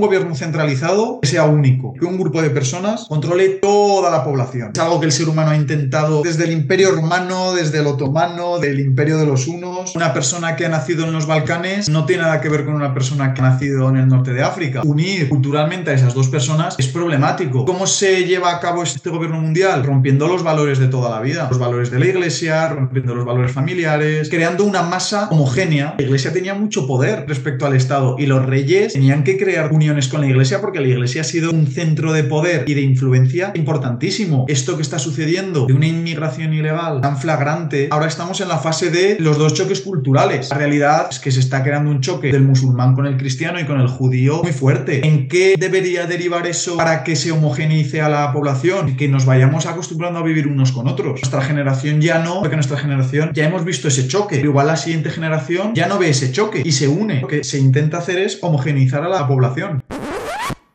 gobierno centralizado que sea único, que un grupo de personas controle toda la población. Es algo que el ser humano ha intentado desde el imperio romano, desde el otomano, del imperio de los hunos. Una persona que ha nacido en los Balcanes no tiene nada que ver con una persona que ha nacido en el norte de África. Unir culturalmente a esas dos personas es problemático. ¿Cómo se lleva a cabo este gobierno mundial? Rompiendo los valores de toda la vida, los valores de la iglesia, rompiendo los valores familiares, creando una masa homogénea. La iglesia tenía mucho poder respecto al Estado y los reyes tenían que crear con la iglesia porque la iglesia ha sido un centro de poder y de influencia importantísimo. Esto que está sucediendo de una inmigración ilegal tan flagrante, ahora estamos en la fase de los dos choques culturales. La realidad es que se está creando un choque del musulmán con el cristiano y con el judío muy fuerte. ¿En qué debería derivar eso para que se homogeneice a la población y que nos vayamos acostumbrando a vivir unos con otros? Nuestra generación ya no, porque nuestra generación ya hemos visto ese choque. Pero igual la siguiente generación ya no ve ese choque y se une. Lo que se intenta hacer es homogeneizar a la población.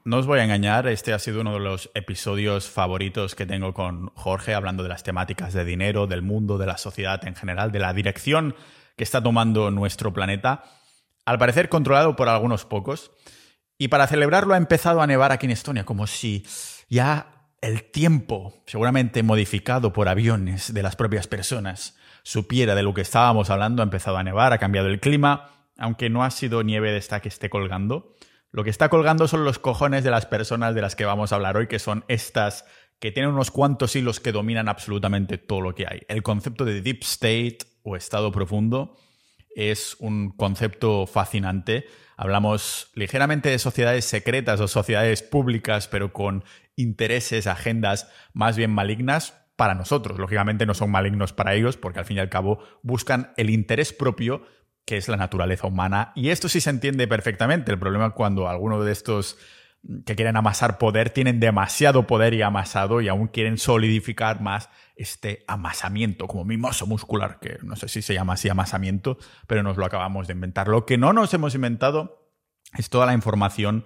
No os voy a engañar, este ha sido uno de los episodios favoritos que tengo con Jorge, hablando de las temáticas de dinero, del mundo, de la sociedad en general, de la dirección que está tomando nuestro planeta, al parecer controlado por algunos pocos. Y para celebrarlo ha empezado a nevar aquí en Estonia, como si ya el tiempo, seguramente modificado por aviones de las propias personas, supiera de lo que estábamos hablando, ha empezado a nevar, ha cambiado el clima, aunque no ha sido nieve de esta que esté colgando. Lo que está colgando son los cojones de las personas de las que vamos a hablar hoy, que son estas que tienen unos cuantos hilos que dominan absolutamente todo lo que hay. El concepto de deep state o estado profundo es un concepto fascinante. Hablamos ligeramente de sociedades secretas o sociedades públicas, pero con intereses, agendas más bien malignas para nosotros. Lógicamente no son malignos para ellos, porque al fin y al cabo buscan el interés propio que es la naturaleza humana. Y esto sí se entiende perfectamente. El problema es cuando algunos de estos que quieren amasar poder tienen demasiado poder y amasado y aún quieren solidificar más este amasamiento, como mimoso muscular, que no sé si se llama así amasamiento, pero nos lo acabamos de inventar. Lo que no nos hemos inventado es toda la información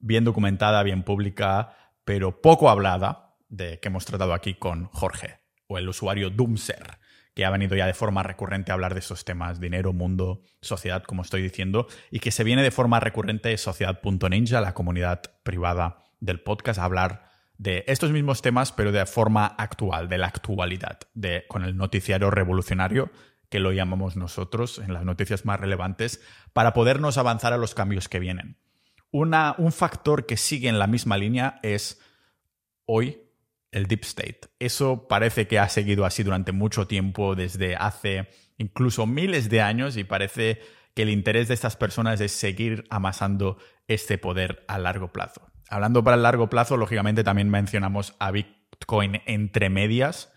bien documentada, bien pública, pero poco hablada, de que hemos tratado aquí con Jorge, o el usuario Doomser que ha venido ya de forma recurrente a hablar de estos temas, dinero, mundo, sociedad, como estoy diciendo, y que se viene de forma recurrente Sociedad.ninja, la comunidad privada del podcast, a hablar de estos mismos temas, pero de forma actual, de la actualidad, de, con el noticiario revolucionario, que lo llamamos nosotros en las noticias más relevantes, para podernos avanzar a los cambios que vienen. Un factor que sigue en la misma línea es hoy el deep state. Eso parece que ha seguido así durante mucho tiempo, desde hace incluso miles de años, y parece que el interés de estas personas es seguir amasando este poder a largo plazo. Hablando para el largo plazo, lógicamente también mencionamos a Bitcoin entre medias,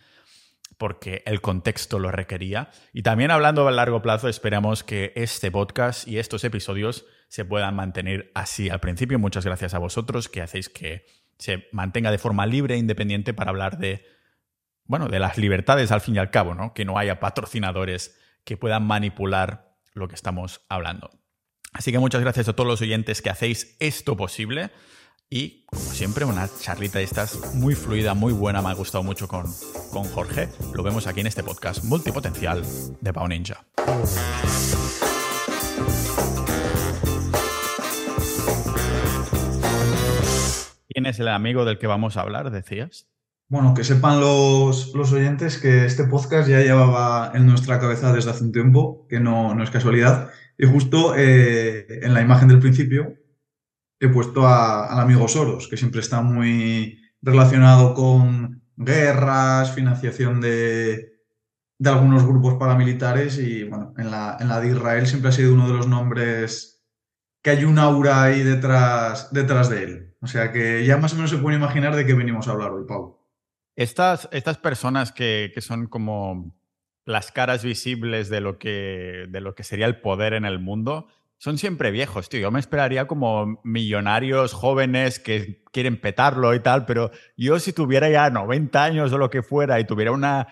porque el contexto lo requería. Y también hablando a largo plazo, esperamos que este podcast y estos episodios se puedan mantener así al principio. Muchas gracias a vosotros que hacéis que se mantenga de forma libre e independiente para hablar de, bueno, de las libertades al fin y al cabo, ¿no? Que no haya patrocinadores que puedan manipular lo que estamos hablando. Así que muchas gracias a todos los oyentes que hacéis esto posible. Y, como siempre, una charlita de estas muy fluida, muy buena, me ha gustado mucho con, con Jorge. Lo vemos aquí en este podcast multipotencial de Pau Ninja. ¿Quién es el amigo del que vamos a hablar, decías? Bueno, que sepan los, los, oyentes que este podcast ya llevaba en nuestra cabeza desde hace un tiempo, que no, no es casualidad. Y justo eh, en la imagen del principio he puesto al amigo Soros, que siempre está muy relacionado con guerras, financiación de, de algunos grupos paramilitares y bueno, en la, en la de Israel siempre ha sido uno de los nombres que hay un aura ahí detrás, detrás de él. O sea que ya más o menos se puede imaginar de qué venimos a hablar hoy, Pau. Estas, estas personas que, que, son como las caras visibles de lo, que, de lo que sería el poder en el mundo, son siempre viejos, tío. Yo me esperaría como millonarios jóvenes que quieren petarlo y tal, pero yo si tuviera ya 90 años o lo que fuera y tuviera una,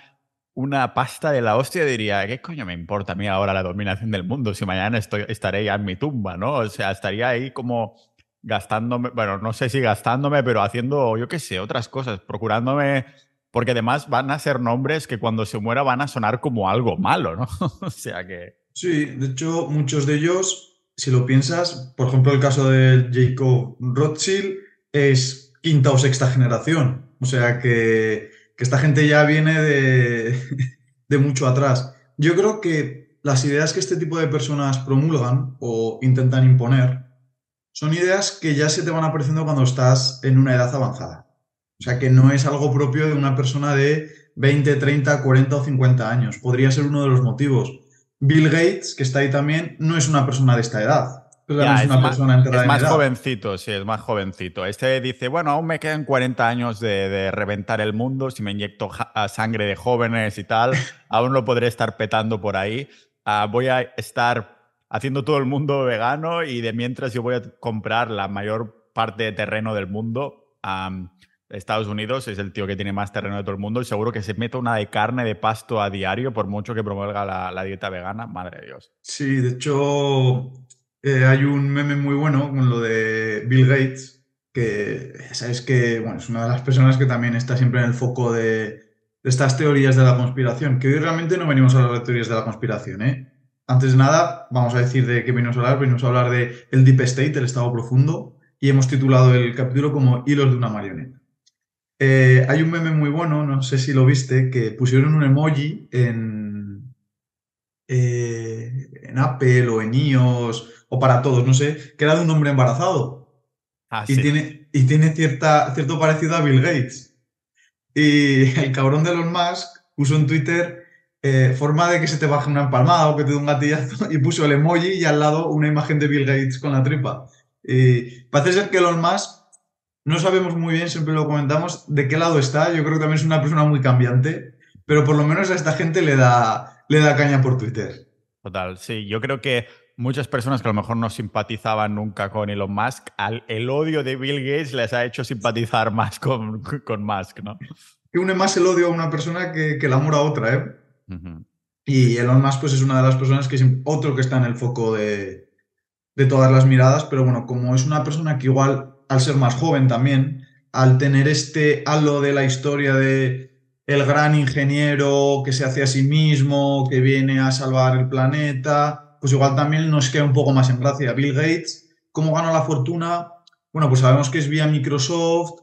una pasta de la hostia, diría, ¿qué coño me importa a mí ahora la dominación del mundo si mañana estoy, estaré ya en mi tumba, ¿no? O sea, estaría ahí como gastándome, bueno, no sé si gastándome, pero haciendo, yo qué sé, otras cosas, procurándome, porque además van a ser nombres que cuando se muera van a sonar como algo malo, ¿no? o sea que... Sí, de hecho, muchos de ellos si lo piensas, por ejemplo, el caso de Jacob Rothschild es quinta o sexta generación. O sea que, esta gente ya viene de, de mucho atrás. Yo creo que las ideas que este tipo de personas promulgan o intentan imponer son ideas que ya se te van apareciendo cuando estás en una edad avanzada. O sea que no es algo propio de una persona de 20, 30, 40 o 50 años. Podría ser uno de los motivos. Bill Gates, que está ahí también, no es una persona de esta edad. es, una más, persona es más jovencito, sí, es más jovencito. Este dice, bueno, aún me quedan 40 años de, reventar el mundo, si me inyecto sangre de jóvenes y tal, aún lo podré estar petando por ahí. Ah, voy a estar haciendo todo el mundo vegano y de mientras yo voy a comprar la mayor parte de terreno del mundo. Estados Unidos es el tío que tiene más terreno de todo el mundo y seguro que se mete una de carne de pasto a diario por mucho que promueva la, dieta vegana. Madre de Dios. Sí, de hecho eh, hay un meme muy bueno con lo de Bill Gates, que sabes que bueno, es una de las personas que también está siempre en el foco de, de estas teorías de la conspiración, que hoy realmente no venimos a hablar de teorías de la conspiración. ¿eh? Antes de nada, vamos a decir de qué venimos a hablar. Venimos a hablar de el Deep State, el Estado Profundo, y hemos titulado el capítulo como Hilos de una marioneta. Eh, hay un meme muy bueno, no sé si lo viste, que pusieron un emoji en, eh, en Apple o en iOS o para todos, no sé, que era de un hombre embarazado. Ah, y, tiene, y tiene cierta, cierto parecido a Bill Gates. Y el cabrón de Elon Musk puso en Twitter eh, forma de que se te baje una empalmada o que te dé un gatillazo y puso el emoji y al lado una imagen de Bill Gates con la tripa. Y parece ser que Elon Musk no sabemos muy bien, siempre lo comentamos, de qué lado está. Yo creo que también es una persona muy cambiante, pero por lo menos a esta gente le da, le da caña por Twitter. Total, sí. Yo creo que muchas personas que a lo mejor no simpatizaban nunca con Elon Musk, el odio de Bill Gates les ha hecho simpatizar más con, con Musk, ¿no? Que une más el odio a una persona que, que el amor a otra, ¿eh? Y Elon Musk pues, es una de las personas que es otro que está en el foco de, de todas las miradas, pero bueno, como es una persona que igual al ser más joven también, al tener este halo de la historia de el gran ingeniero que se hace a sí mismo, que viene a salvar el planeta, pues igual también nos queda un poco más en gracia. Bill Gates, ¿cómo ganó la fortuna? Bueno, pues sabemos que es vía Microsoft,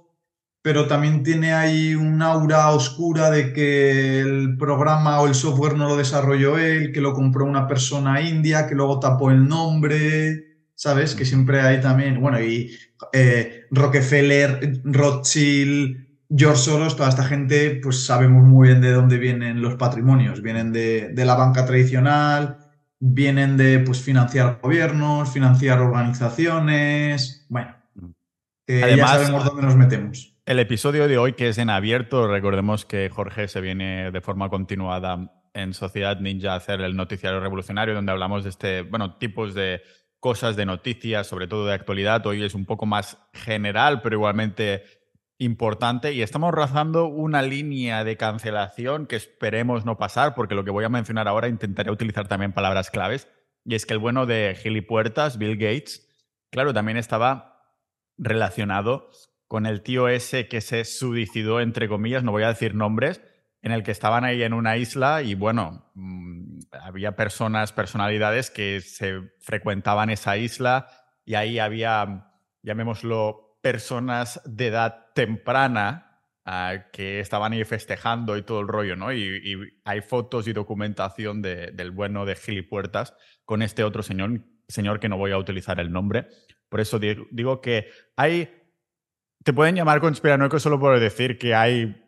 pero también tiene ahí un aura oscura de que el programa o el software no lo desarrolló él, que lo compró una persona india, que luego tapó el nombre. ¿sabes? Que siempre hay también, bueno, y eh, Rockefeller, Rothschild, George Soros, toda esta gente, pues sabemos muy bien de dónde vienen los patrimonios. Vienen de, la banca tradicional, vienen de pues, financiar gobiernos, financiar organizaciones. Bueno, Además, ya sabemos dónde nos metemos. El episodio de hoy, que es en abierto, recordemos que Jorge se viene de forma continuada en Sociedad Ninja a hacer el noticiario revolucionario, donde hablamos de este, bueno, tipos de cosas de noticias, sobre todo de actualidad. Hoy es un poco más general, pero igualmente importante. Y estamos rozando una línea de cancelación que esperemos no pasar, porque lo que voy a mencionar ahora intentaré utilizar también palabras claves. Y es que el bueno de Puertas, Bill Gates, claro, también estaba relacionado con el tío ese que se suicidó, entre comillas, no voy a decir nombres, en el que estaban ahí en una isla y bueno, mm, había personas, personalidades que se frecuentaban esa isla y ahí había, llamémoslo, personas de edad temprana ah, que estaban ahí festejando y todo el rollo, ¿no? Y, hay fotos y documentación del bueno de Gilipuertas con este otro señor, señor que no voy a utilizar el nombre. Por eso digo que hay... Te pueden llamar conspiranoico solo por decir que hay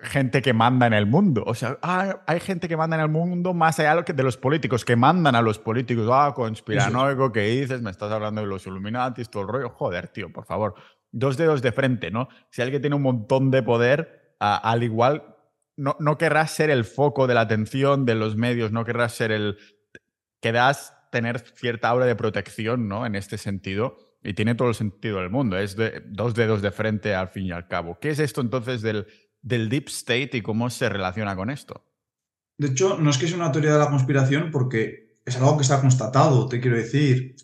gente que manda en el mundo. O sea, ah, hay gente que manda en el mundo más allá de los políticos, que mandan a los políticos. Ah, conspiranoico, ¿qué dices? Me estás hablando de los Illuminati, todo el rollo. Joder, tío, por favor. Dos dedos de frente, ¿no? Si alguien tiene un montón de poder, al igual, no, no querrás ser el foco de la atención de los medios, no querrás ser el... Querrás tener cierta aura de protección, ¿no? En este sentido. Y tiene todo el sentido del mundo. Es de dos dedos de frente al fin y al cabo. ¿Qué es esto entonces del del deep state y cómo se relaciona con esto. De hecho, no es que sea una teoría de la conspiración porque es algo que está constatado, te quiero decir.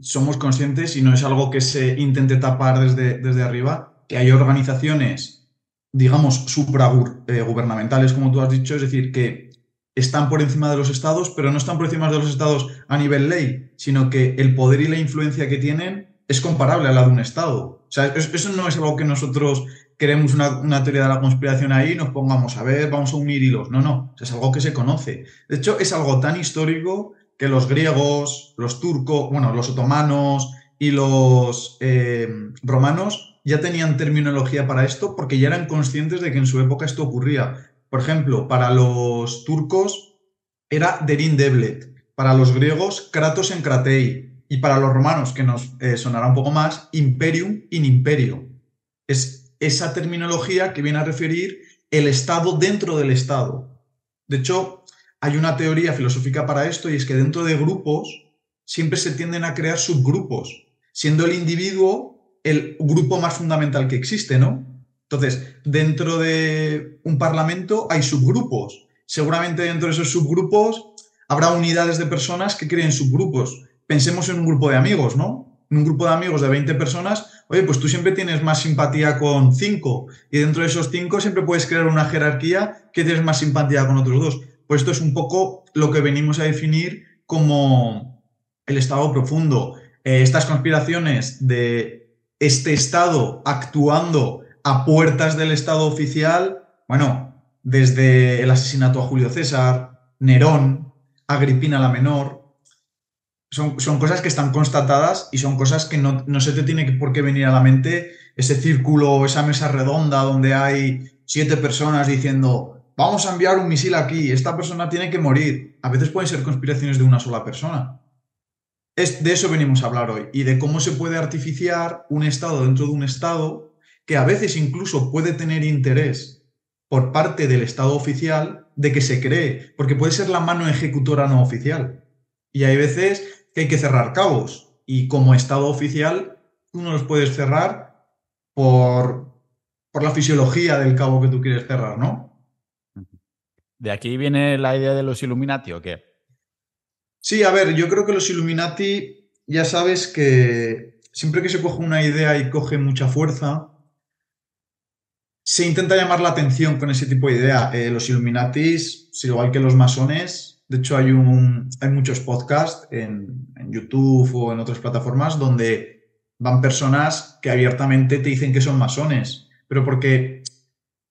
Somos conscientes y no es algo que se intente tapar desde, desde arriba, que hay organizaciones, digamos, supragubernamentales, como tú has dicho, es decir, que están por encima de los estados, pero no están por encima de los estados a nivel ley, sino que el poder y la influencia que tienen es comparable a la de un estado. O sea, eso no es algo que nosotros queremos una, teoría de la conspiración ahí nos pongamos a ver, vamos a unir hilos. No, no, es algo que se conoce. De hecho, es algo tan histórico que los griegos, los turcos, bueno, los otomanos y los eh, romanos ya tenían terminología para esto porque ya eran conscientes de que en su época esto ocurría. Por ejemplo, para los turcos era Derin Deblet, para los griegos Kratos en Kratei y para los romanos, que nos eh, sonará un poco más, Imperium in Imperio. Es esa terminología que viene a referir el Estado dentro del Estado. De hecho, hay una teoría filosófica para esto y es que dentro de grupos siempre se tienden a crear subgrupos, siendo el individuo el grupo más fundamental que existe, ¿no? Entonces, dentro de un parlamento hay subgrupos. Seguramente dentro de esos subgrupos habrá unidades de personas que creen subgrupos. Pensemos en un grupo de amigos, ¿no? En un grupo de amigos de 20 personas, oye, pues tú siempre tienes más simpatía con 5 y dentro de esos 5 siempre puedes crear una jerarquía que tienes más simpatía con otros dos. Pues esto es un poco lo que venimos a definir como el estado profundo. Eh, estas conspiraciones de este estado actuando a puertas del estado oficial, bueno, desde el asesinato a Julio César, Nerón, Agripina la Menor, son, son, cosas que están constatadas y son cosas que no, no se te tiene por qué venir a la mente ese círculo, esa mesa redonda donde hay siete personas diciendo vamos a enviar un misil aquí, esta persona tiene que morir. A veces pueden ser conspiraciones de una sola persona. Es, de eso venimos a hablar hoy y de cómo se puede artificiar un Estado dentro de un Estado que a veces incluso puede tener interés por parte del Estado oficial de que se cree, porque puede ser la mano ejecutora no oficial. Y hay veces que hay que cerrar cabos y como Estado oficial tú no los puedes cerrar por, por la fisiología del cabo que tú quieres cerrar, ¿no? ¿De aquí viene la idea de los Illuminati o qué? Sí, a ver, yo creo que los Illuminati, ya sabes que siempre que se coge una idea y coge mucha fuerza, se intenta llamar la atención con ese tipo de idea. Eh, los Illuminatis, igual que los masones, de hecho hay, un, hay muchos podcasts en, YouTube o en otras plataformas donde van personas que abiertamente te dicen que son masones, pero porque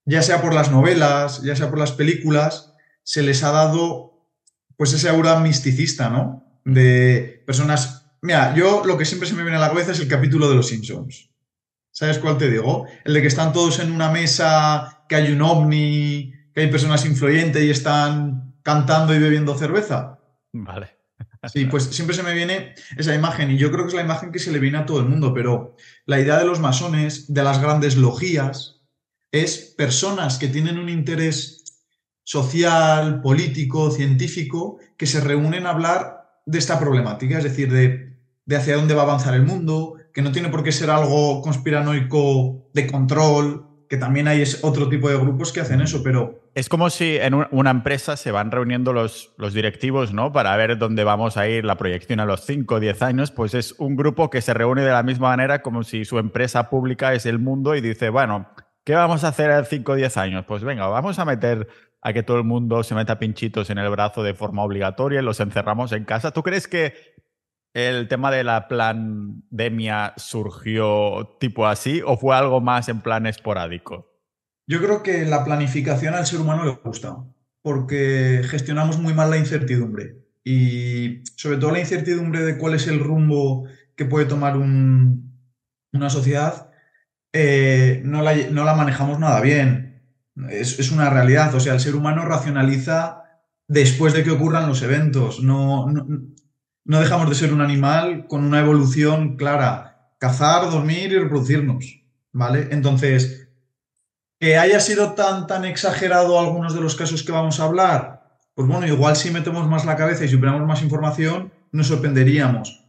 ya sea por las novelas, ya sea por las películas, se les ha dado pues ese aura misticista, ¿no? De personas... Mira, yo lo que siempre se me viene a la cabeza es el capítulo de Los Simpsons. ¿Sabes cuál te digo? El de que están todos en una mesa, que hay un ovni, que hay personas influyentes y están cantando y bebiendo cerveza. Vale. Sí, pues siempre se me viene esa imagen y yo creo que es la imagen que se le viene a todo el mundo, pero la idea de los masones, de las grandes logías, es personas que tienen un interés social, político, científico, que se reúnen a hablar de esta problemática, es decir, de, hacia dónde va a avanzar el mundo, que no tiene por qué ser algo conspiranoico de control, que también hay otro tipo de grupos que hacen eso, pero... Es como si en una empresa se van reuniendo los, los directivos, ¿no? Para ver dónde vamos a ir la proyección a los 5 o 10 años, pues es un grupo que se reúne de la misma manera como si su empresa pública es el mundo y dice, bueno, ¿Qué vamos a hacer en 5 o 10 años? Pues venga, vamos a meter a que todo el mundo se meta pinchitos en el brazo de forma obligatoria y los encerramos en casa. ¿Tú crees que el tema de la pandemia surgió tipo así o fue algo más en plan esporádico? Yo creo que la planificación al ser humano le gusta, porque gestionamos muy mal la incertidumbre y sobre todo la incertidumbre de cuál es el rumbo que puede tomar una sociedad eh, no, la, manejamos nada bien. Es, una realidad. O sea, el ser humano racionaliza después de que ocurran los eventos. No, no, dejamos de ser un animal con una evolución clara. Cazar, dormir y reproducirnos. ¿Vale? Entonces, que haya sido tan, tan exagerado algunos de los casos que vamos a hablar, pues bueno, igual si metemos más la cabeza y superamos más información, nos sorprenderíamos.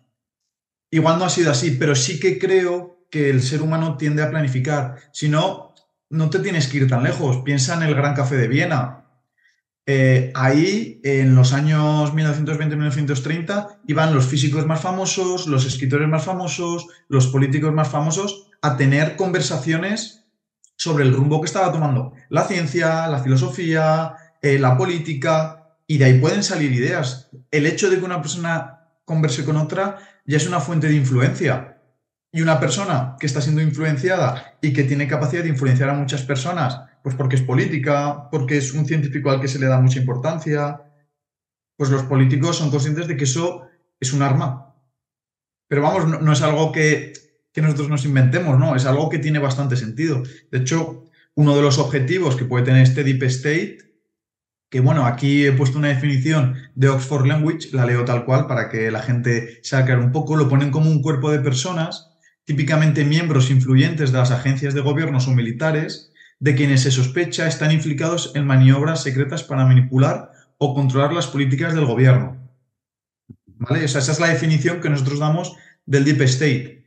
Igual no ha sido así, pero sí que creo que el ser humano tiende a planificar. Si no, no te tienes que ir tan lejos. Piensa en el Gran Café de Viena. Eh, ahí, en los años 1920-1930, iban los físicos más famosos, los escritores más famosos, los políticos más famosos a tener conversaciones sobre el rumbo que estaba tomando la ciencia, la filosofía, eh, la política. y de ahí pueden salir ideas. El hecho de que una persona converse con otra ya es una fuente de influencia. Y una persona que está siendo influenciada y que tiene capacidad de influenciar a muchas personas, pues porque es política, porque es un científico al que se le da mucha importancia, pues los políticos son conscientes de que eso es un arma. Pero vamos, no, es algo que, nosotros nos inventemos, ¿no? Es algo que tiene bastante sentido. De hecho, uno de los objetivos que puede tener este Deep State que bueno, aquí he puesto una definición de Oxford Language, la leo tal cual para que la gente se haga un poco, lo ponen como un cuerpo de personas, típicamente miembros influyentes de las agencias de gobiernos o militares, de quienes se sospecha están implicados en maniobras secretas para manipular o controlar las políticas del gobierno. ¿Vale? esa es la definición que nosotros damos del Deep State.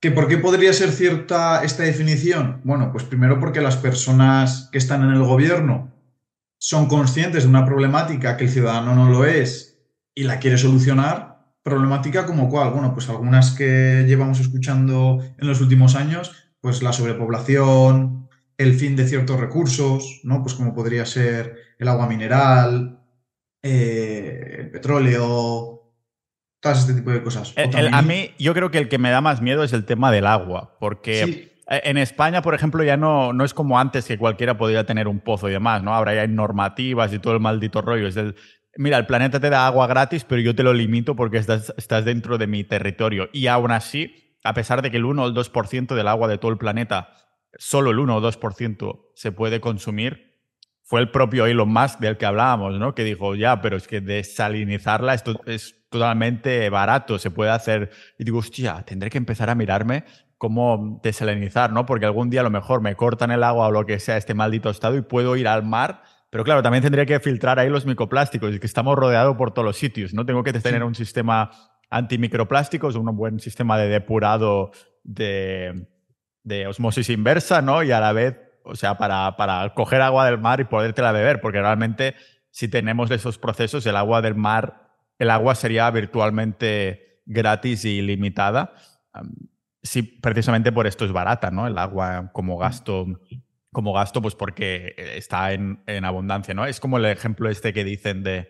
¿Que ¿Por qué podría ser cierta esta definición? Bueno, pues primero porque las personas que están en el gobierno son conscientes de una problemática que el ciudadano no lo es y la quiere solucionar, problemática como cuál, bueno, pues algunas que llevamos escuchando en los últimos años, pues la sobrepoblación, el fin de ciertos recursos, ¿no? Pues como podría ser el agua mineral, eh, el petróleo, todo este tipo de cosas. a mí, yo creo que el que me da más miedo es el tema del agua, porque eh, en España, por ejemplo, ya no, no es como antes que cualquiera podía tener un pozo y demás, ¿no? Ahora ya hay normativas y todo el maldito rollo. Es el, mira, el planeta te da agua gratis, pero yo te lo limito porque estás, estás dentro de mi territorio. Y aún así, a pesar de que el 1 o el 2% del agua de todo el planeta, solo el 1 o 2% se puede consumir, fue el propio Elon Musk del que hablábamos, ¿no? Que dijo, ya, pero es que desalinizarla esto es totalmente barato, se puede hacer. Y digo, hostia, tendré que empezar a mirarme cómo desalinizar, ¿no? Porque algún día a lo mejor me cortan el agua o lo que sea, este maldito estado, y puedo ir al mar. Pero claro, también tendría que filtrar ahí los microplásticos, y que estamos rodeados por todos los sitios, ¿no? Tengo que tener un sistema antimicroplásticos, un buen sistema de depurado de, de, osmosis inversa, ¿no? Y a la vez, o sea, para, para coger agua del mar y podértela beber, porque realmente si tenemos esos procesos, el agua del mar, el agua sería virtualmente gratis y limitada. Sí, precisamente por esto es barata, ¿no? El agua como gasto, como gasto, pues porque está en, abundancia, ¿no? Es como el ejemplo este que dicen de,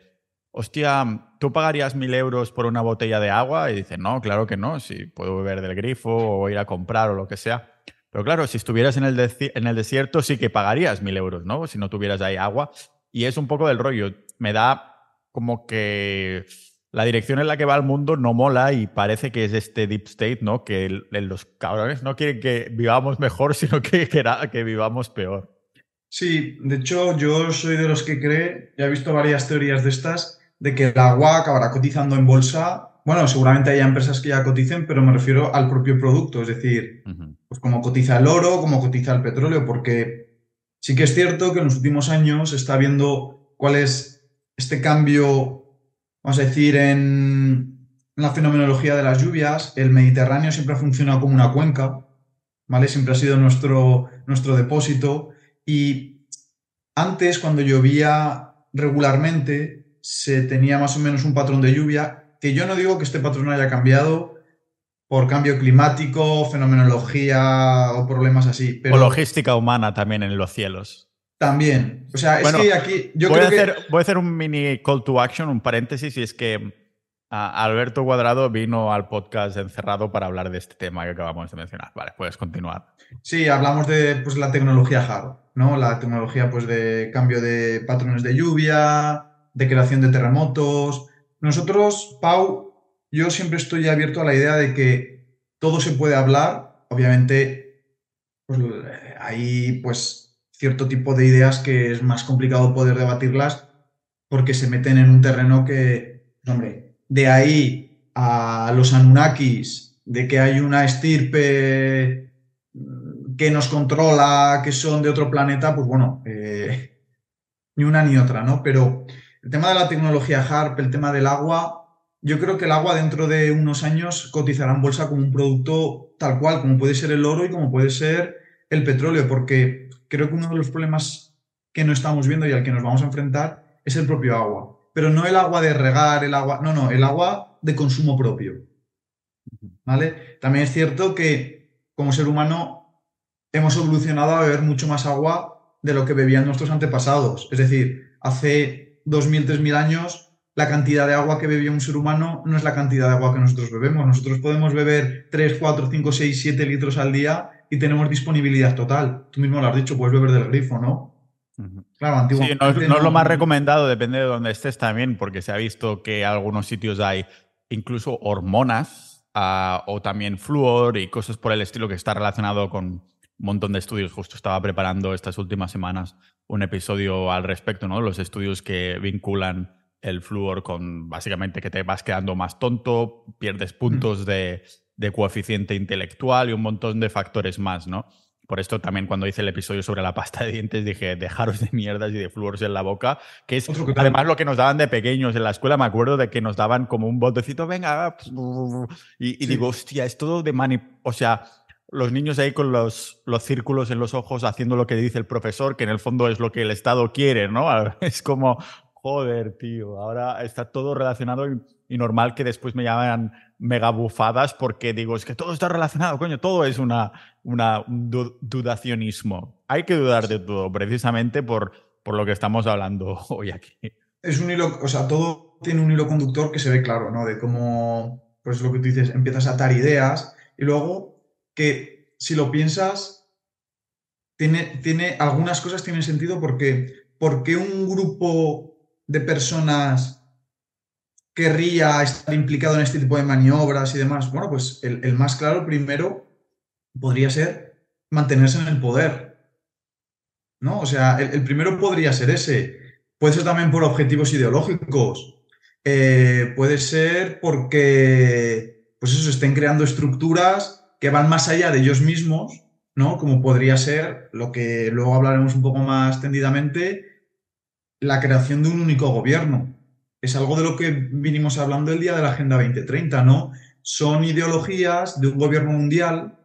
hostia, ¿tú pagarías mil euros por una botella de agua? Y dicen, no, claro que no, si puedo beber del grifo o ir a comprar o lo que sea. Pero claro, si estuvieras en el, desierto sí que pagarías mil euros, ¿no? Si no tuvieras ahí agua. Y es un poco del rollo. Me da como que la dirección en la que va el mundo no mola y parece que es este deep state, ¿no? Que los cabrones no quieren que vivamos mejor, sino que, que, que vivamos peor. Sí, de hecho yo soy de los que cree, ya he visto varias teorías de estas, de que el agua acabará cotizando en bolsa. Bueno, seguramente haya empresas que ya coticen, pero me refiero al propio producto, es decir, pues como cotiza el oro, como cotiza el petróleo, porque sí que es cierto que en los últimos años se está viendo cuál es este cambio vamos a decir, en, la fenomenología de las lluvias, el Mediterráneo siempre ha funcionado como una cuenca, ¿vale? Siempre ha sido nuestro, nuestro depósito. Y antes, cuando llovía regularmente, se tenía más o menos un patrón de lluvia, que yo no digo que este patrón haya cambiado por cambio climático, fenomenología o problemas así. Pero... O logística humana también en los cielos. También. O sea, es que aquí. Yo voy, a hacer, voy a hacer un mini call to action, un paréntesis, y es que Alberto Cuadrado vino al podcast encerrado para hablar de este tema que acabamos de mencionar. Vale, puedes continuar. Sí, hablamos de pues, la tecnología HARO, ¿no? La tecnología pues, de cambio de patrones de lluvia, de creación de terremotos. Nosotros, Pau, yo siempre estoy abierto a la idea de que todo se puede hablar. Obviamente, pues, ahí pues cierto tipo de ideas que es más complicado poder debatirlas porque se meten en un terreno que, hombre, de ahí a los Anunnakis, de que hay una estirpe que nos controla, que son de otro planeta, pues bueno, eh, ni una ni otra, ¿no? Pero el tema de la tecnología HARP, el tema del agua, yo creo que el agua dentro de unos años cotizará en bolsa como un producto tal cual, como puede ser el oro y como puede ser el petróleo, porque creo que uno de los problemas que no estamos viendo y al que nos vamos a enfrentar es el propio agua. Pero no el agua de regar, el agua, no, no, el agua de consumo propio. ¿Vale? También es cierto que como ser humano hemos evolucionado a beber mucho más agua de lo que bebían nuestros antepasados. Es decir, hace 2.000, 3.000 años, la cantidad de agua que bebía un ser humano no es la cantidad de agua que nosotros bebemos. Nosotros podemos beber 3, 4, 5, 6, 7 litros al día y tenemos disponibilidad total. Tú mismo lo has dicho, puedes beber del grifo, ¿no? Claro, antiguamente. Sí, no, es lo más recomendado, depende de dónde estés también, porque se ha visto que en algunos sitios hay incluso hormonas ah, o también flúor y cosas por el estilo que está relacionado con montón de estudios. Justo estaba preparando estas últimas semanas un episodio al respecto, ¿no? Los estudios que vinculan el flúor con básicamente que te vas quedando más tonto, pierdes puntos de, de coeficiente intelectual y un montón de factores más, ¿no? Por esto también cuando hice el episodio sobre la pasta de dientes dije, dejaros de mierdas y de flúors en la boca, que es además lo que nos daban de pequeños en la escuela. Me acuerdo de que nos daban como un botecito, venga, y, digo, hostia, es todo de mani... O sea, los niños ahí con los, los círculos en los ojos haciendo lo que dice el profesor, que en el fondo es lo que el Estado quiere, ¿no? Es como, joder, tío, ahora está todo relacionado y normal que después me llaman mega bufadas porque digo, es que todo está relacionado, coño, todo es una, una, un dudacionismo. Hay que dudar de todo, precisamente por, por lo que estamos hablando hoy aquí. Es un hilo, o sea, todo tiene un hilo conductor que se ve claro, ¿no? De cómo, pues lo que tú dices, empiezas a atar ideas y luego que si lo piensas, tiene, tiene algunas cosas tienen sentido porque, porque un grupo de personas querría estar implicado en este tipo de maniobras y demás? Bueno, pues el, más claro primero podría ser mantenerse en el poder. ¿No? O sea, el, primero podría ser ese. Puede ser también por objetivos ideológicos. Eh, puede ser porque, pues eso, estén creando estructuras que van más allá de ellos mismos, ¿no? Como podría ser lo que luego hablaremos un poco más tendidamente, la creación de un único gobierno es algo de lo que vinimos hablando el día de la Agenda 2030, ¿no? Son ideologías de un gobierno mundial,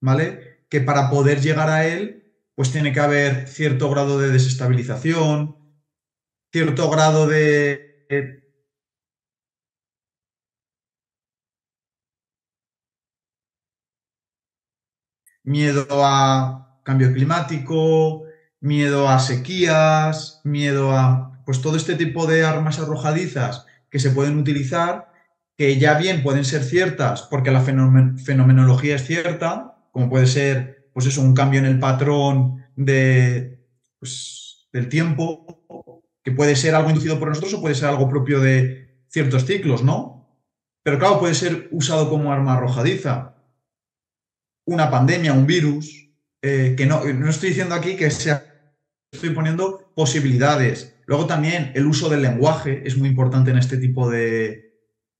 ¿vale? Que para poder llegar a él, pues tiene que haber cierto grado de desestabilización, cierto grado de... miedo a cambio climático, miedo a sequías, miedo a pues todo este tipo de armas arrojadizas que se pueden utilizar, que ya bien pueden ser ciertas porque la fenomenología es cierta, como puede ser, pues eso, un cambio en el patrón de, pues, del tiempo, que puede ser algo inducido por nosotros o puede ser algo propio de ciertos ciclos, ¿no? Pero claro, puede ser usado como arma arrojadiza. Una pandemia, un virus, eh, que no, no estoy diciendo aquí que sea, estoy poniendo posibilidades, Luego también el uso del lenguaje es muy importante en este tipo de...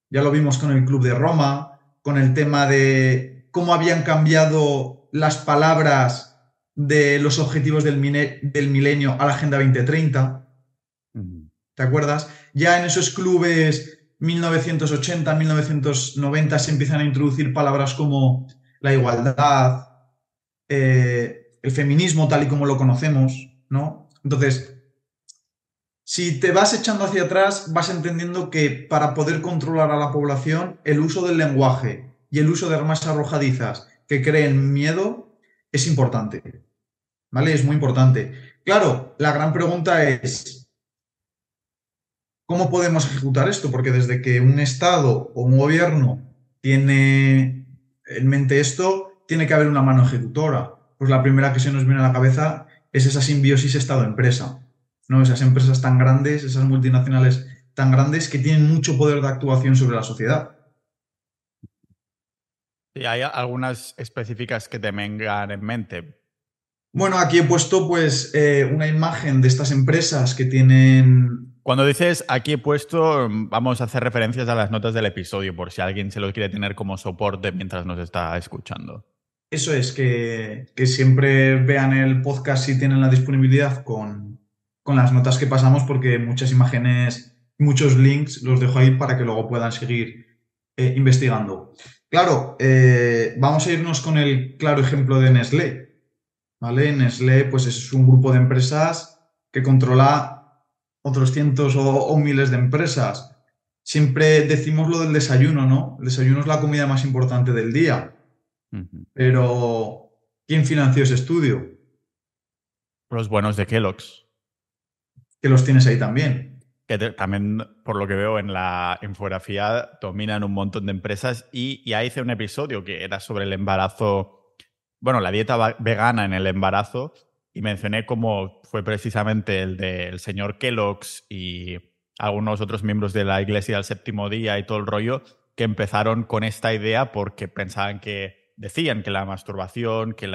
Ya lo vimos con el Club de Roma, con el tema de cómo habían cambiado las palabras de los objetivos del, del milenio a la Agenda 2030. ¿Te acuerdas? Ya en esos clubes 1980, 1990 se empiezan a introducir palabras como la igualdad, eh, el feminismo tal y como lo conocemos, ¿no? Entonces, si te vas echando hacia atrás, vas entendiendo que para poder controlar a la población, el uso del lenguaje y el uso de armas arrojadizas que creen miedo es importante. ¿Vale? Es muy importante. Claro, la gran pregunta es, ¿cómo podemos ejecutar esto? Porque desde que un Estado o un gobierno tiene en mente esto, tiene que haber una mano ejecutora. Pues la primera que se nos viene a la cabeza es esa simbiosis Estado-empresa. ¿no? Esas empresas tan grandes, esas multinacionales tan grandes que tienen mucho poder de actuación sobre la sociedad. ¿Y hay algunas específicas que te vengan en mente? Bueno, aquí he puesto pues eh, una imagen de estas empresas que tienen... Cuando dices aquí he puesto, vamos a hacer referencias a las notas del episodio por si alguien se lo quiere tener como soporte mientras nos está escuchando. Eso es, que, que siempre vean el podcast si tienen la disponibilidad con, con las notas que pasamos porque muchas imágenes, muchos links los dejo ahí para que luego puedan seguir eh, investigando. Claro, eh, vamos a irnos con el claro ejemplo de Nestlé. ¿Vale? Nestlé pues es un grupo de empresas que controla otros cientos o, miles de empresas. Siempre decimos lo del desayuno, ¿no? El desayuno es la comida más importante del día. Pero, ¿quién financió ese estudio? Los buenos de Kellogg's. que los tienes ahí también. Que también, por lo que veo en la infografía, dominan un montón de empresas y ya hice un episodio que era sobre el embarazo, bueno, la dieta vegana en el embarazo y mencioné cómo fue precisamente el del señor Kellogg's y algunos otros miembros de la Iglesia del Séptimo Día y todo el rollo que empezaron con esta idea porque pensaban que decían que la masturbación, que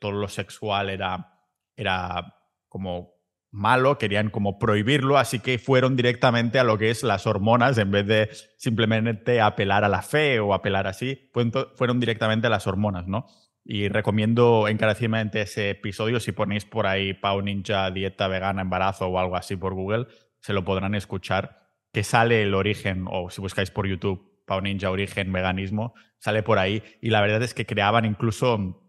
todo lo sexual era, era como malo, querían como prohibirlo, así que fueron directamente a lo que es las hormonas en vez de simplemente apelar a la fe o apelar así, fueron directamente a las hormonas, ¿no? Y recomiendo encarecidamente ese episodio. Si ponéis por ahí Pau Ninja dieta vegana embarazo o algo así por Google, se lo podrán escuchar, que sale el origen, o si buscáis por YouTube Pau Ninja origen veganismo, sale por ahí. Y la verdad es que creaban incluso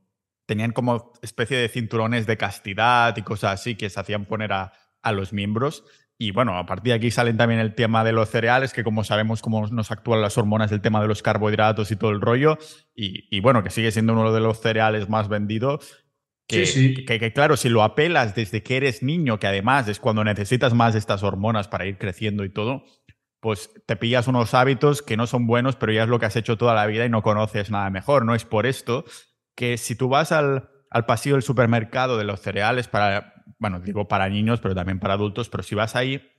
tenían como especie de cinturones de castidad y cosas así que se hacían poner a, los miembros. Y bueno, a partir de aquí salen también el tema de los cereales, que como sabemos cómo nos actúan las hormonas, el tema de los carbohidratos y todo el rollo. Y, bueno, que sigue siendo uno de los cereales más vendidos. Que, sí, Que, que, claro, si lo apelas desde que eres niño, que además es cuando necesitas más estas hormonas para ir creciendo y todo, pues te pillas unos hábitos que no son buenos, pero ya es lo que has hecho toda la vida y no conoces nada mejor. No es por esto que si tú vas al, pasillo del supermercado de los cereales para, bueno, digo para niños, pero también para adultos, pero si vas ahí,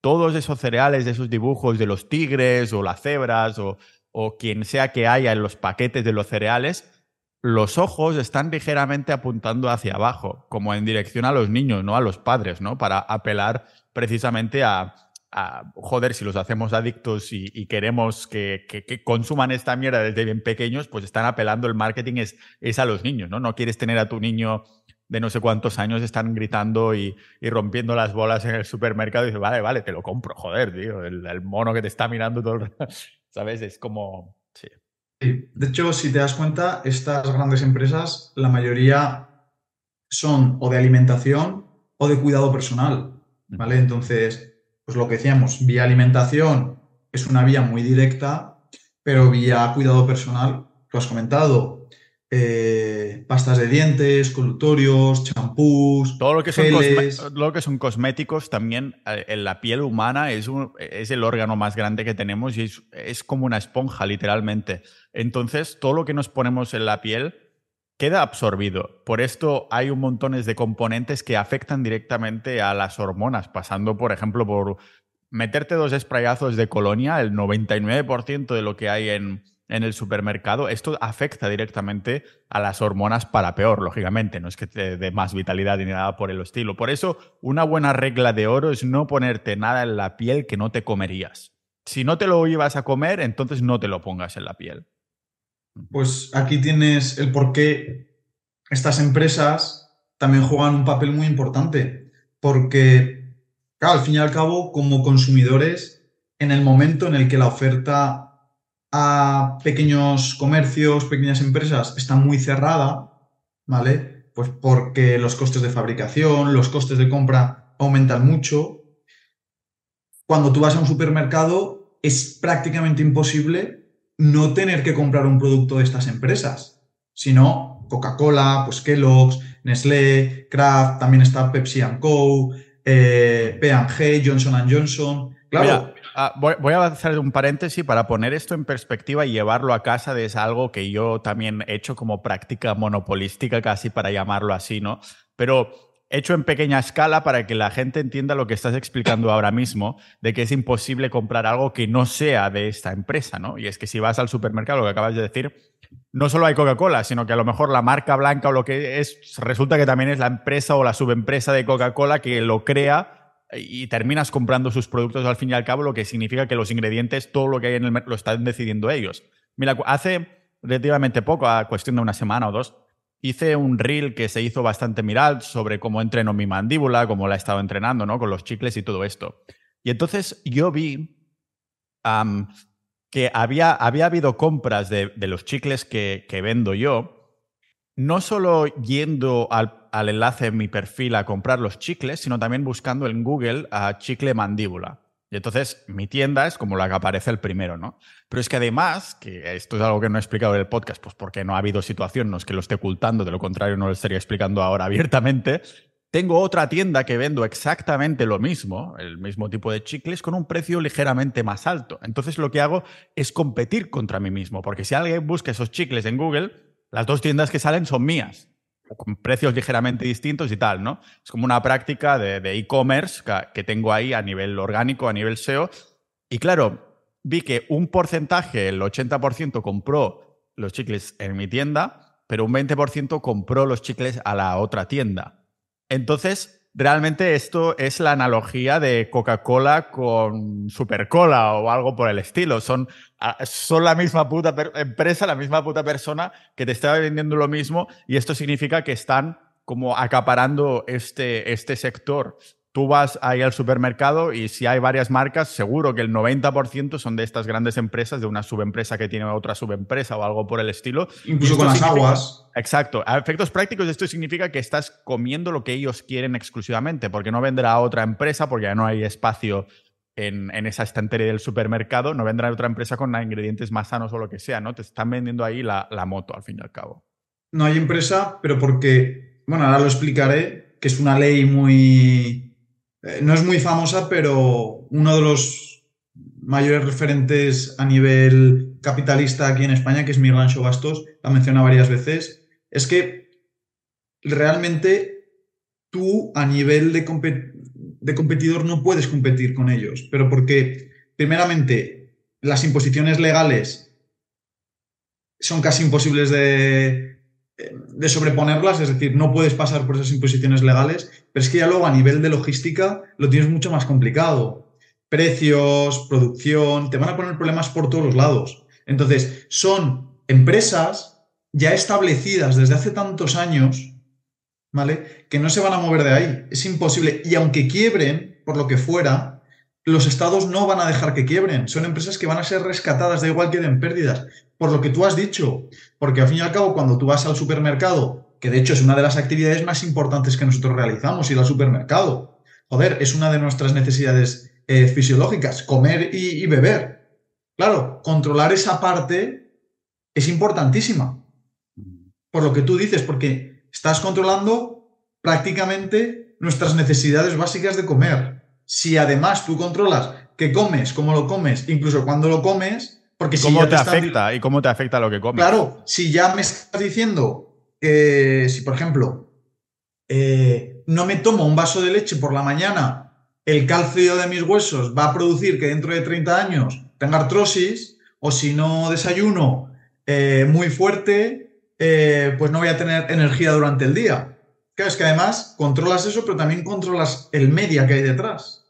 todos esos cereales, de esos dibujos de los tigres o las cebras o, o quien sea que haya en los paquetes de los cereales, los ojos están ligeramente apuntando hacia abajo, como en dirección a los niños, no a los padres, ¿no? Para apelar precisamente a, joder, si los hacemos adictos y, queremos que, consuman esta mierda desde bien pequeños, pues están apelando, el marketing es, es, a los niños, ¿no? No quieres tener a tu niño de no sé cuántos años, están gritando y, rompiendo las bolas en el supermercado y dices, vale, vale, te lo compro, joder, tío, el, mono que te está mirando todo el ¿sabes? Es como... Sí. De hecho, si te das cuenta, estas grandes empresas, la mayoría son o de alimentación o de cuidado personal, ¿vale? Entonces, pues lo que decíamos, vía alimentación es una vía muy directa, pero vía cuidado personal, lo has comentado, eh, pastas de dientes, colutorios, champús, todo lo que, son lo que son cosméticos también eh, en la piel humana es, es el órgano más grande que tenemos y es, es, como una esponja literalmente. Entonces todo lo que nos ponemos en la piel queda absorbido. Por esto hay un montón de componentes que afectan directamente a las hormonas, pasando, por ejemplo, por meterte dos sprayazos de colonia, el 99% de lo que hay en, en el supermercado, esto afecta directamente a las hormonas para peor, lógicamente, no es que te dé más vitalidad ni nada por el estilo. Por eso, una buena regla de oro es no ponerte nada en la piel que no te comerías. Si no te lo ibas a comer, entonces no te lo pongas en la piel. Pues aquí tienes el por qué estas empresas también juegan un papel muy importante, porque, al fin y al cabo, como consumidores, en el momento en el que la oferta a pequeños comercios, pequeñas empresas está muy cerrada, ¿vale? Pues porque los costes de fabricación, los costes de compra aumentan mucho. Cuando tú vas a un supermercado es prácticamente imposible no tener que comprar un producto de estas empresas, sino Coca-Cola, pues Kellogg's, Nestlé, Kraft, también está Pepsi Co, eh, P&G, Johnson Johnson. Claro. Ah, voy, a hacer un paréntesis para poner esto en perspectiva y llevarlo a casa de es algo que yo también he hecho como práctica monopolística, casi para llamarlo así, ¿no? Pero hecho en pequeña escala para que la gente entienda lo que estás explicando ahora mismo, de que es imposible comprar algo que no sea de esta empresa, ¿no? Y es que si vas al supermercado, lo que acabas de decir, no solo hay Coca-Cola, sino que a lo mejor la marca blanca o lo que es, resulta que también es la empresa o la subempresa de Coca-Cola que lo crea y terminas comprando sus productos al fin y al cabo, lo que significa que los ingredientes, todo lo que hay en el mercado, lo están decidiendo ellos. Mira, hace relativamente poco, a cuestión de una semana o dos, hice un reel que se hizo bastante viral sobre cómo entreno mi mandíbula, cómo la he estado entrenando, ¿no? Con los chicles y todo esto. Y entonces yo vi que había, había habido compras de, los chicles que, vendo yo, no solo yendo al, al, enlace en mi perfil a comprar los chicles, sino también buscando en Google a chicle mandíbula. Y entonces mi tienda es como la que aparece el primero, ¿no? Pero es que además, que esto es algo que no he explicado en el podcast, pues porque no ha habido situación, no es que lo esté ocultando, de lo contrario no lo estaría explicando ahora abiertamente, tengo otra tienda que vendo exactamente lo mismo, el mismo tipo de chicles, con un precio ligeramente más alto. Entonces lo que hago es competir contra mí mismo, porque si alguien busca esos chicles en Google, las dos tiendas que salen son mías, con precios ligeramente distintos y tal, ¿no? Es como una práctica de e-commerce que tengo ahí a nivel orgánico, a nivel SEO. Y claro, vi que un porcentaje, el 80%, compró los chicles en mi tienda, pero un 20% compró los chicles a la otra tienda. Entonces, realmente esto es la analogía de Coca-Cola con Supercola o algo por el estilo. Son, ah, son la misma puta empresa, la misma puta persona que te está vendiendo lo mismo y esto significa que están como acaparando este, este sector Tú vas ahí al supermercado y si hay varias marcas, seguro que el 90% son de estas grandes empresas, de una subempresa que tiene otra subempresa o algo por el estilo. Incluso con las aguas. Exacto. A efectos prácticos, esto significa que estás comiendo lo que ellos quieren exclusivamente, porque no vendrá otra empresa, porque ya no hay espacio en, esa estantería del supermercado, no vendrá otra empresa con ingredientes más sanos o lo que sea, ¿no? Te están vendiendo ahí la, la moto, al fin y al cabo. No hay empresa, pero porque, bueno, ahora lo explicaré, que es una ley muy eh, no es muy famosa, pero uno de los mayores referentes a nivel capitalista aquí en España, que es Mirrancho Bastos, la menciona varias veces, es que realmente tú a nivel de competidor no puedes competir con ellos, pero porque, primeramente, las imposiciones legales son casi imposibles de, de sobreponerlas, es decir, no puedes pasar por esas imposiciones legales, pero es que ya luego a nivel de logística lo tienes mucho más complicado. Precios, producción, te van a poner problemas por todos los lados. Entonces, son empresas ya establecidas desde hace tantos años, ¿vale? Que no se van a mover de ahí. Es imposible. Y aunque quiebren, por lo que fuera, los estados no van a dejar que quiebren. Son empresas que van a ser rescatadas, da igual que den pérdidas. Por lo que tú has dicho. Porque al fin y al cabo, cuando tú vas al supermercado, que de hecho es una de las actividades más importantes que nosotros realizamos, ir al supermercado. Joder, es una de nuestras necesidades eh, fisiológicas, comer y, y beber. Claro, controlar esa parte es importantísima. Por lo que tú dices, porque estás controlando prácticamente nuestras necesidades básicas de comer si además tú controlas qué comes, cómo lo comes, incluso cuando lo comes, porque si ¿Cómo te, afecta? ¿Y cómo te afecta lo que comes? Claro, si ya me estás diciendo que, si por ejemplo, eh, no me tomo un vaso de leche por la mañana, el calcio de mis huesos va a producir que dentro de 30 años tenga artrosis, o si no desayuno eh, muy fuerte, eh, pues no voy a tener energía durante el día. Claro, es que además controlas eso, pero también controlas el media que hay detrás.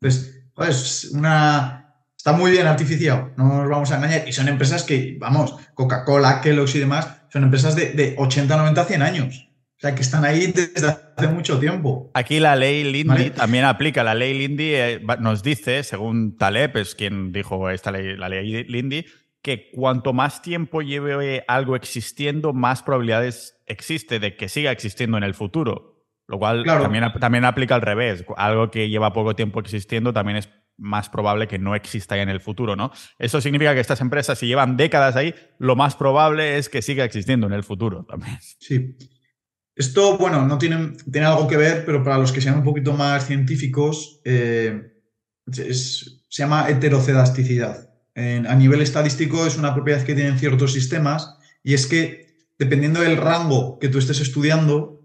Entonces, es una... Está muy bien artificiado, no nos vamos a engañar. Y son empresas que, vamos, Coca-Cola, Kellogg's y demás, son empresas de, 80, 90, 100 años. O sea, que están ahí desde hace mucho tiempo. Aquí la ley Lindy también aplica. La ley Lindy eh, nos dice, según Taleb, es quien dijo esta ley, la ley Lindy, que cuanto más tiempo lleve algo existiendo, más probabilidades existe de que siga existiendo en el futuro. Lo cual también, también aplica al revés. Algo que lleva poco tiempo existiendo también es más probable que no exista en el futuro, ¿no? Eso significa que estas empresas, si llevan décadas ahí, lo más probable es que siga existiendo en el futuro también. Sí. Esto, bueno, no tiene, tiene algo que ver, pero para los que sean un poquito más científicos, eh, se llama heterocedasticidad a nivel estadístico es una propiedad que tienen ciertos sistemas y es que dependiendo del rango que tú estés estudiando,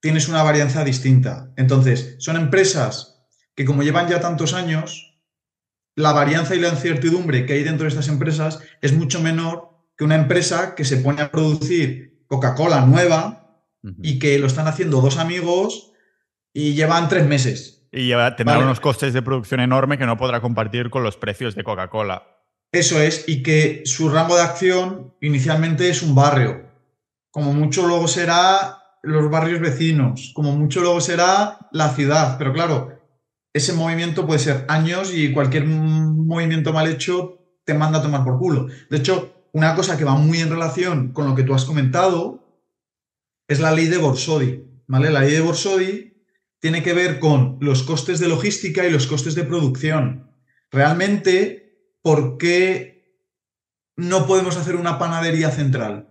tienes una varianza distinta. Entonces, son empresas que como llevan ya tantos años, la varianza y la incertidumbre que hay dentro de estas empresas es mucho menor que una empresa que se pone a producir Coca-Cola nueva y que lo están haciendo dos amigos y llevan tres meses. Y lleva, tendrá unos costes de producción enorme que no podrá compartir con los precios de Coca-Cola. Eso es, y que su rango de acción inicialmente es un barrio. Como mucho luego será los barrios vecinos, como mucho luego será la ciudad. Pero claro, ese movimiento puede ser años y cualquier movimiento mal hecho te manda a tomar por culo. De hecho, una cosa que va muy en relación con lo que tú has comentado es la ley de Borsodi. ¿vale? La ley de Borsodi tiene que ver con los costes de logística y los costes de producción. Realmente ¿por qué no podemos hacer una panadería central?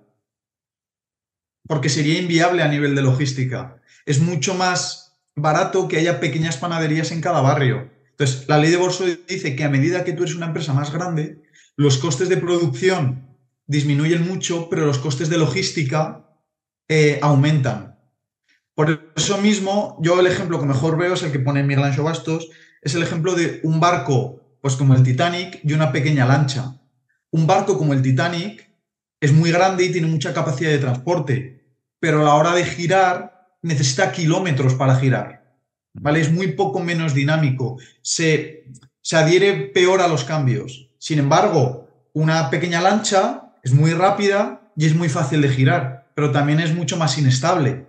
Porque sería inviable a nivel de logística. Es mucho más barato que haya pequeñas panaderías en cada barrio. Entonces, la ley de Bolso dice que a medida que tú eres una empresa más grande, los costes de producción disminuyen mucho, pero los costes de logística eh, aumentan. Por eso mismo, yo el ejemplo que mejor veo es el que pone Miguel Bastos, es el ejemplo de un barco, pues como el Titanic, y una pequeña lancha. Un barco como el Titanic es muy grande y tiene mucha capacidad de transporte, pero a la hora de girar necesita kilómetros para girar. ¿Vale? Es muy poco menos dinámico. Se, se adhiere peor a los cambios. Sin embargo, una pequeña lancha es muy rápida y es muy fácil de girar, pero también es mucho más inestable.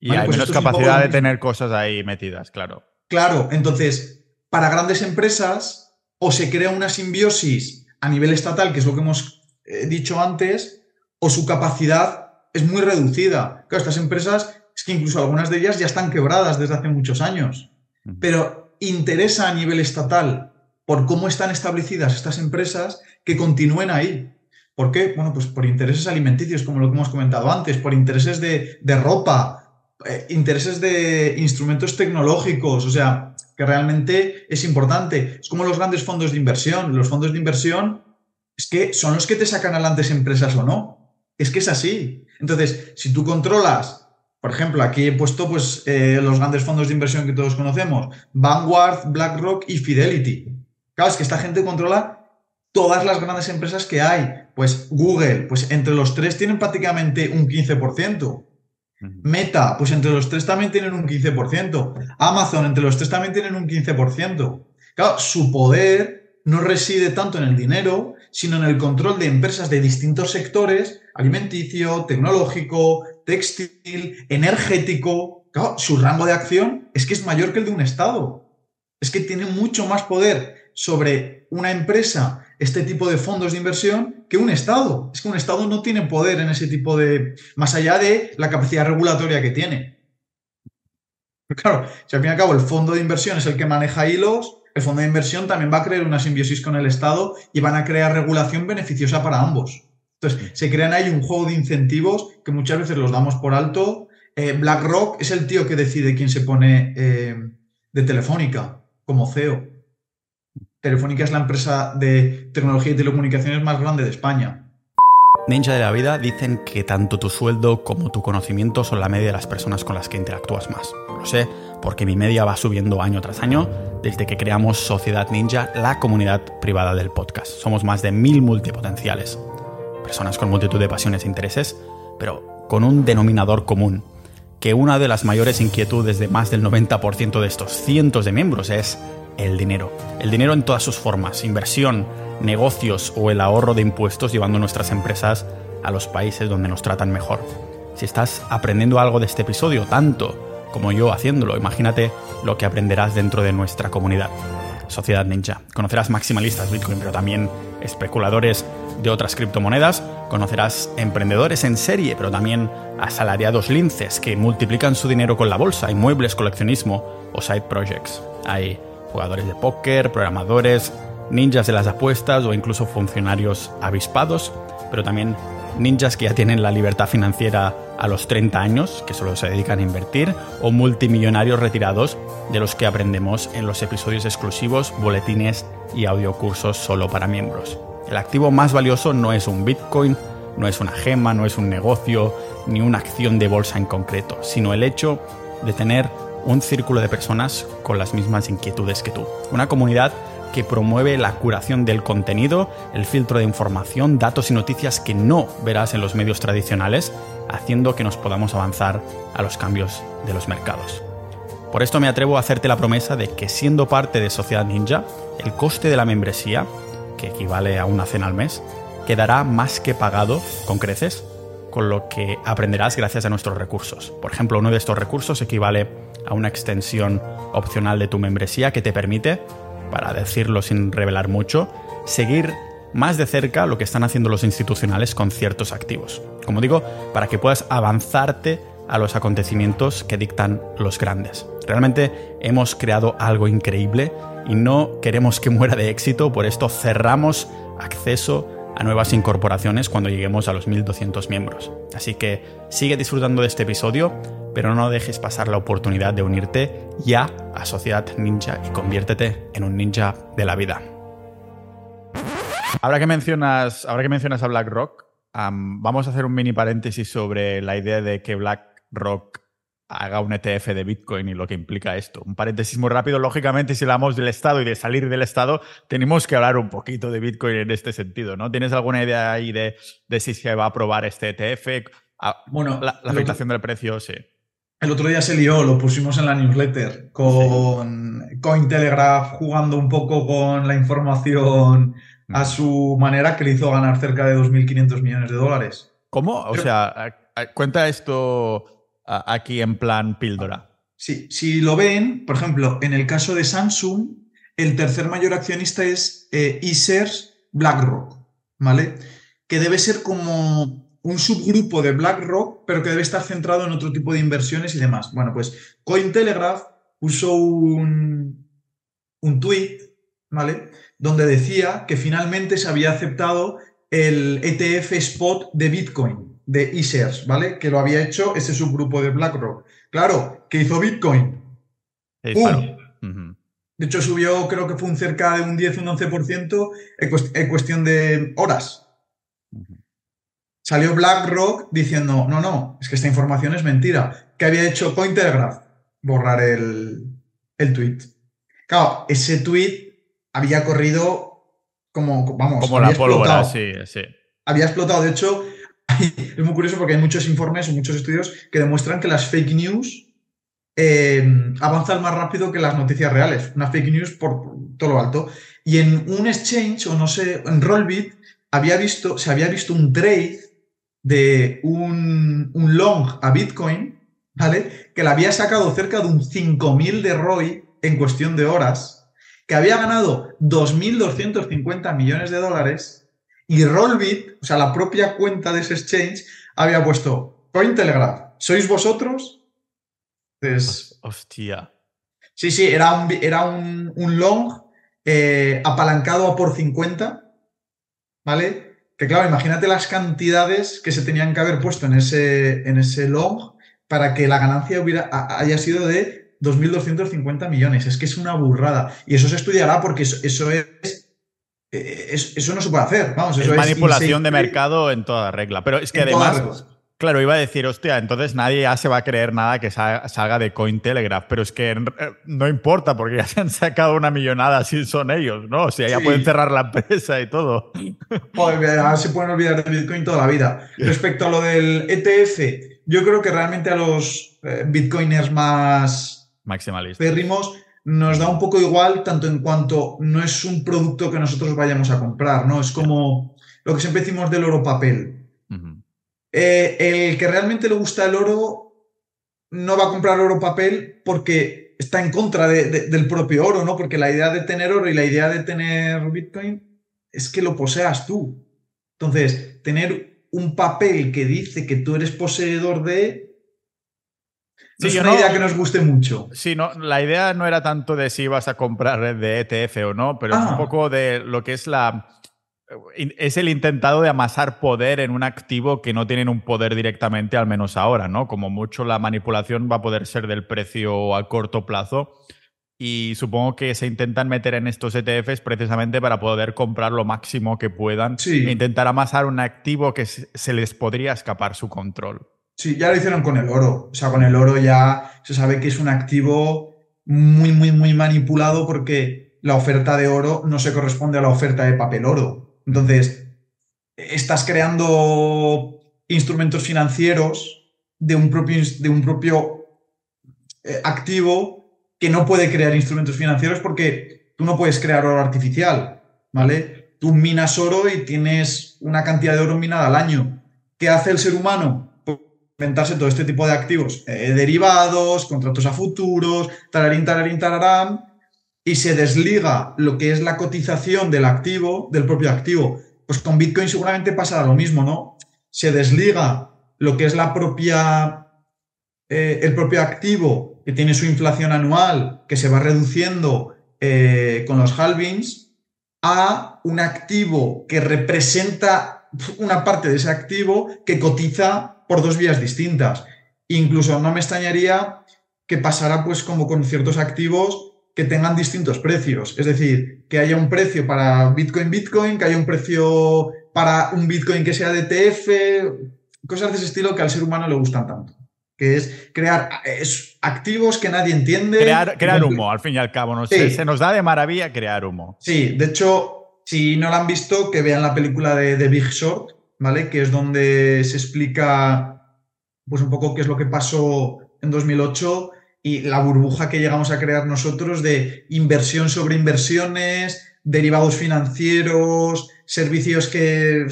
Y hay pues menos capacidad de tener cosas ahí metidas, claro. Claro, entonces, para grandes empresas, o se crea una simbiosis a nivel estatal, que es lo que hemos eh, dicho antes, o su capacidad es muy reducida. Claro, estas empresas es que incluso algunas de ellas ya están quebradas desde hace muchos años. Pero interesa a nivel estatal por cómo están establecidas estas empresas que continúen ahí. ¿Por qué? Bueno, pues por intereses alimenticios, como lo que hemos comentado antes, por intereses de, ropa, eh, intereses de instrumentos tecnológicos, o sea, que realmente es importante. Es como los grandes fondos de inversión. Los fondos de inversión es que son los que te sacan adelante empresas o no. Es que es así. Entonces, si tú controlas por ejemplo, aquí he puesto pues, eh, los grandes fondos de inversión que todos conocemos, Vanguard, BlackRock y Fidelity. Claro, es que esta gente controla todas las grandes empresas que hay. Pues Google, pues entre los tres tienen prácticamente un 15%. Meta, pues entre los tres también tienen un 15%. Amazon, entre los tres también tienen un 15%. Claro, su poder no reside tanto en el dinero, sino en el control de empresas de distintos sectores, alimenticio, tecnológico, textil, energético. su rango de acción es que es mayor que el de un Estado. Es que tiene mucho más poder sobre una empresa, este tipo de fondos de inversión, que un Estado. Es que un Estado no tiene poder en ese tipo de... más allá de la capacidad regulatoria que tiene. claro, si al fin y al cabo el fondo de inversión es el que maneja hilos, el fondo de inversión también va a crear una simbiosis con el Estado y van a crear regulación beneficiosa para ambos. Entonces, se crean ahí un juego de incentivos que muchas veces los damos por alto. Eh, BlackRock es el tío que decide quién se pone eh, de Telefónica como CEO. Telefónica es la empresa de tecnología y telecomunicaciones más grande de España. Ninja de la vida dicen que tanto tu sueldo como tu conocimiento son la media de las personas con las que interactúas más. Lo sé porque mi media va subiendo año tras año desde que creamos Sociedad Ninja, la comunidad privada del podcast. Somos más de mil multipotenciales personas con multitud de pasiones e intereses, pero con un denominador común, que una de las mayores inquietudes de más del 90% de estos cientos de miembros es el dinero. El dinero en todas sus formas, inversión, negocios o el ahorro de impuestos llevando nuestras empresas a los países donde nos tratan mejor. Si estás aprendiendo algo de este episodio, tanto como yo haciéndolo, imagínate lo que aprenderás dentro de nuestra comunidad. Sociedad Ninja. Conocerás maximalistas Bitcoin, pero también especuladores de otras criptomonedas. Conocerás emprendedores en serie, pero también asalariados linces que multiplican su dinero con la bolsa, inmuebles, coleccionismo o side projects. Jugadores de póker, programadores, ninjas de las apuestas o incluso funcionarios avispados, pero también ninjas que ya tienen la libertad financiera a los 30 años, que solo se dedican a invertir, o multimillonarios retirados de los que aprendemos en los episodios exclusivos, boletines y audiocursos solo para miembros. El activo más valioso no es un Bitcoin, no es una gema, no es un negocio, ni una acción de bolsa en concreto, sino el hecho de tener un círculo de personas con las mismas inquietudes que tú. Una comunidad que promueve la curación del contenido, el filtro de información, datos y noticias que no verás en los medios tradicionales, haciendo que nos podamos avanzar a los cambios de los mercados. Por esto me atrevo a hacerte la promesa de que siendo parte de Sociedad Ninja, el coste de la membresía, que equivale a una cena al mes, quedará más que pagado con creces, con lo que aprenderás gracias a nuestros recursos. Por ejemplo, uno de estos recursos equivale a una extensión opcional de tu membresía que te permite para decirlo sin revelar mucho, seguir más de cerca lo que están haciendo los institucionales con ciertos activos. Como digo, para que puedas avanzarte a los acontecimientos que dictan los grandes. Realmente hemos creado algo increíble y no queremos que muera de éxito, por esto cerramos acceso a nuevas incorporaciones cuando lleguemos a los 1200 miembros. Así que sigue disfrutando de este episodio, pero no dejes pasar la oportunidad de unirte ya a Sociedad Ninja y conviértete en un ninja de la vida. Ahora que mencionas, ahora que mencionas a BlackRock, vamos a hacer un mini paréntesis sobre la idea de que BlackRock haga un ETF de Bitcoin y lo que implica esto. Un paréntesis muy rápido. Lógicamente, si hablamos del Estado y de salir del Estado, tenemos que hablar un poquito de Bitcoin en este sentido, ¿no? ¿Tienes alguna idea ahí de, si se va a aprobar este ETF? Ah, bueno, la, afectación del precio, sí. El otro día se lió, lo pusimos en la newsletter, con Cointelegraph jugando un poco con la información a su manera que le hizo ganar cerca de 2.500 millones de dólares. ¿Cómo? O sea, cuenta esto aquí en plan píldora. Sí, si lo ven, por ejemplo, en el caso de Samsung, el tercer mayor accionista es eh, BlackRock, ¿vale? Que debe ser como un subgrupo de BlackRock, pero que debe estar centrado en otro tipo de inversiones y demás. Bueno, pues Cointelegraph puso un, un tweet, ¿vale? Donde decía que finalmente se había aceptado el ETF Spot de Bitcoin, de eShares, ¿vale? Que lo había hecho ese subgrupo de BlackRock. Claro, ¿qué hizo Bitcoin? ¡Pum! De hecho, subió, creo que fue un cerca de un 10, un 11% en cuestión de horas salió BlackRock diciendo, no, no, es que esta información es mentira. ¿Qué había hecho Cointelegraph? Borrar el, el tweet. Claro, ese tweet había corrido como, vamos, como la pólvora, sí, sí. Había explotado. De hecho, es muy curioso porque hay muchos informes o muchos estudios que demuestran que las fake news eh, avanzan más rápido que las noticias reales. Una fake news por todo lo alto. Y en un exchange, o no sé, en Rollbit, había visto, se había visto un trade de un, long a Bitcoin, ¿vale? Que le había sacado cerca de un 5.000 de ROI en cuestión de horas, que había ganado 2.250 millones de dólares y Rollbit, o sea, la propia cuenta de ese exchange, había puesto Cointelegraph, ¿sois vosotros? Hostia. Sí, sí, era un, era un, long eh, apalancado a por 50, ¿vale? Que claro, imagínate las cantidades que se tenían que haber puesto en ese, en ese long para que la ganancia hubiera, haya sido de 2.250 millones. Es que es una burrada. Y eso se estudiará porque eso, es, eso no se puede hacer. Vamos, es manipulación de mercado en toda regla. Pero es que además Claro, iba a decir, hostia, entonces nadie ya se va a creer nada que salga de Cointelegraph, pero es que eh, no importa porque ya se han sacado una millonada si son ellos, ¿no? O sea, ya pueden cerrar la empresa y todo. Joder, se pueden olvidar de Bitcoin toda la vida. Respecto a lo del ETF, yo creo que realmente a los eh, Bitcoiners más maximalistas pérrimos nos da un poco igual, tanto en cuanto no es un producto que nosotros vayamos a comprar, ¿no? Es como lo que siempre decimos del oro papel. Eh, el que realmente le gusta el oro no va a comprar oro papel porque está en contra del propio oro, ¿no? Porque la idea de tener oro y la idea de tener Bitcoin es que lo poseas tú. Entonces, tener un papel que dice que tú eres poseedor de no es una idea que nos guste mucho. Sí, no, la idea no era tanto de si vas a comprar de ETF o no, pero es un ah. poco de lo que es la es el intentado de amasar poder en un activo que no tienen un poder directamente, al menos ahora, ¿no? Como mucho la manipulación va a poder ser del precio a corto plazo. Y supongo que se intentan meter en estos ETFs precisamente para poder comprar lo máximo que puedan e intentar amasar un activo que se les podría escapar su control. Sí, ya lo hicieron con el oro. O sea, con el oro ya se sabe que es un activo muy, muy, muy manipulado porque la oferta de oro no se corresponde a la oferta de papel oro. Entonces, estás creando instrumentos financieros de un propio, de un propio eh, activo que no puede crear instrumentos financieros porque tú no puedes crear oro artificial, ¿vale? Tú minas oro y tienes una cantidad de oro minada al año. ¿Qué hace el ser humano? Pues inventarse todo este tipo de activos eh, derivados, contratos a futuros, tararín, tararín, tararán, y se desliga lo que es la cotización del activo, del propio activo. Pues con Bitcoin seguramente pasará lo mismo, ¿no? Se desliga lo que es la propia, eh, el propio activo que tiene su inflación anual, que se va reduciendo eh, con los halvings, a un activo que representa una parte de ese activo que cotiza por dos vías distintas. Incluso no me extrañaría que pasara pues como con ciertos activos que tengan distintos precios. Es decir, que haya un precio para Bitcoin Bitcoin, que haya un precio para un Bitcoin que sea de TF, cosas de ese estilo que al ser humano le gustan tanto. Que es crear activos que nadie entiende. Crear, humo, al fin y al cabo. se, nos da de maravilla crear humo. Sí, de hecho, si no lo han visto, que vean la película de, de Big Short, ¿vale? Que es donde se explica pues un poco qué es lo que pasó en 2008 y la burbuja que llegamos a crear nosotros de inversión sobre inversiones, derivados financieros, servicios que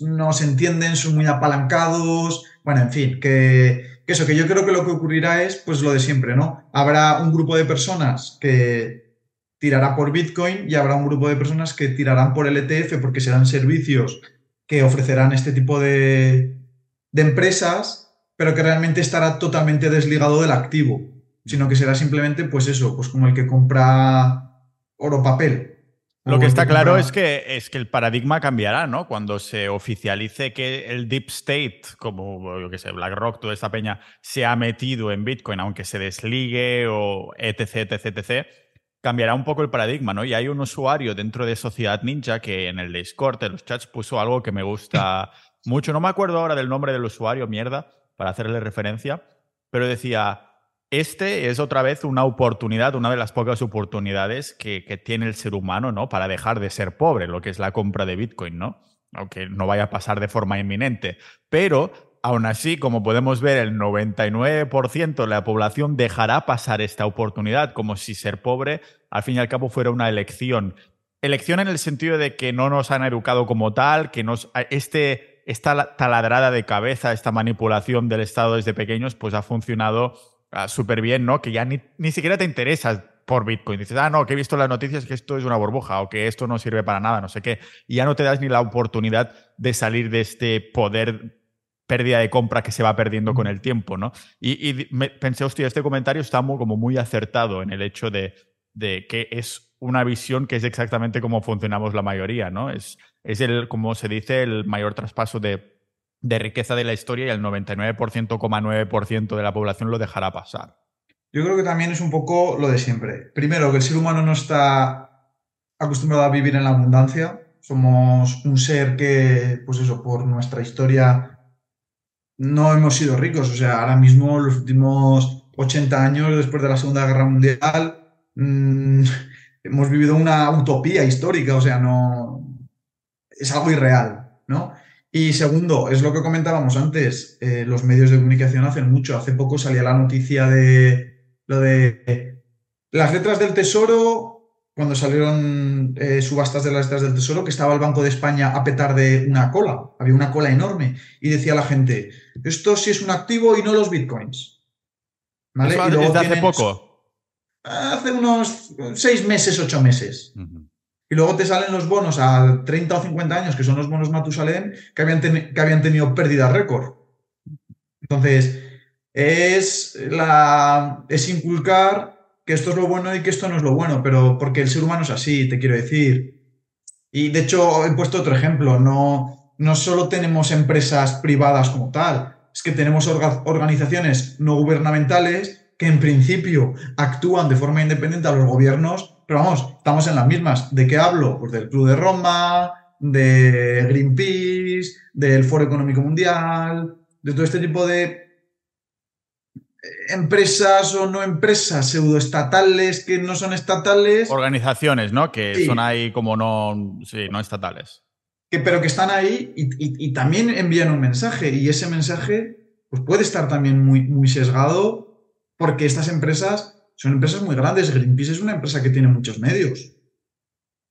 no se entienden, son muy apalancados, bueno, en fin, que, eso, que yo creo que lo que ocurrirá es pues lo de siempre, ¿no? Habrá un grupo de personas que tirará por Bitcoin y habrá un grupo de personas que tirarán por el ETF porque serán servicios que ofrecerán este tipo de, de empresas, pero que realmente estará totalmente desligado del activo sino que será simplemente, pues eso, pues como el que compra oro papel. Lo que está claro es que, es que el paradigma cambiará, ¿no? Cuando se oficialice que el Deep State, como yo que sé, BlackRock, toda esta peña, se ha metido en Bitcoin, aunque se desligue o etc, etc, etc, cambiará un poco el paradigma, ¿no? Y hay un usuario dentro de Sociedad Ninja que en el Discord, en los chats, puso algo que me gusta mucho. No me acuerdo ahora del nombre del usuario, mierda, para hacerle referencia, pero decía, este es otra vez una oportunidad, una de las pocas oportunidades que, tiene el ser humano, ¿no? Para dejar de ser pobre, lo que es la compra de Bitcoin, ¿no? Aunque no vaya a pasar de forma inminente. Pero, aún así, como podemos ver, el 99% de la población dejará pasar esta oportunidad como si ser pobre, al fin y al cabo, fuera una elección. Elección en el sentido de que no nos han educado como tal, que nos, este, esta taladrada de cabeza, esta manipulación del Estado desde pequeños, pues ha funcionado Ah, súper bien, ¿no? Que ya ni, ni siquiera te interesas por Bitcoin. Dices, ah, no, que he visto las noticias que esto es una burbuja o que esto no sirve para nada, no sé qué. Y ya no te das ni la oportunidad de salir de este poder pérdida de compra que se va perdiendo con el tiempo, ¿no? Y, pensé, hostia, este comentario está muy, como muy acertado en el hecho de, de, que es una visión que es exactamente como funcionamos la mayoría, ¿no? Es, es el, como se dice, el mayor traspaso de de riqueza de la historia y el 99,9% de la población lo dejará pasar. Yo creo que también es un poco lo de siempre. Primero, que el ser humano no está acostumbrado a vivir en la abundancia. Somos un ser que, pues eso, por nuestra historia no hemos sido ricos. O sea, ahora mismo, los últimos 80 años después de la Segunda Guerra Mundial, mm, hemos vivido una utopía histórica. O sea, no. Es algo irreal, ¿no? Y segundo, es lo que comentábamos antes, eh, los medios de comunicación hacen mucho. Hace poco salía la noticia de lo de las letras del Tesoro, cuando salieron eh, subastas de las letras del Tesoro, que estaba el Banco de España a petar de una cola, había una cola enorme, y decía la gente, esto sí es un activo y no los bitcoins. ¿Vale? desde hace poco? Hace unos seis meses, ocho meses y luego te salen los bonos a 30 o 50 años, que son los bonos Matusalén, que habían, que habían tenido pérdida récord. Entonces, es, la, es inculcar que esto es lo bueno y que esto no es lo bueno, pero porque el ser humano es así, te quiero decir. Y de hecho, he puesto otro ejemplo, no, no solo tenemos empresas privadas como tal, es que tenemos organizaciones no gubernamentales que en principio actúan de forma independiente a los gobiernos pero vamos, estamos en las mismas. ¿De qué hablo? Pues del Club de Roma, de Greenpeace, del Foro Económico Mundial, de todo este tipo de empresas o no empresas pseudoestatales que no son estatales. Organizaciones, ¿no? Que son ahí como no, sí, no estatales. Que, pero que están ahí y, también envían un mensaje y ese mensaje pues puede estar también muy, muy sesgado porque estas empresas son empresas muy grandes. Greenpeace es una empresa que tiene muchos medios.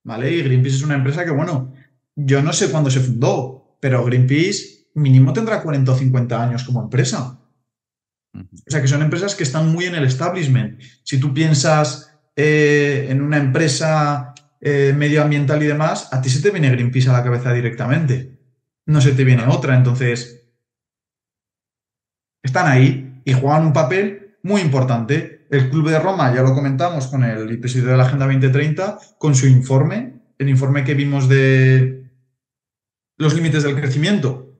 ¿Vale? Y Greenpeace es una empresa que, bueno, yo no sé cuándo se fundó, pero Greenpeace mínimo tendrá 40 o 50 años como empresa. O sea que son empresas que están muy en el establishment. Si tú piensas eh, en una empresa eh, medioambiental y demás, a ti se te viene Greenpeace a la cabeza directamente. No se te viene otra. Entonces, están ahí y juegan un papel muy importante el Club de Roma, ya lo comentamos con el episodio de la Agenda 2030, con su informe, el informe que vimos de los límites del crecimiento,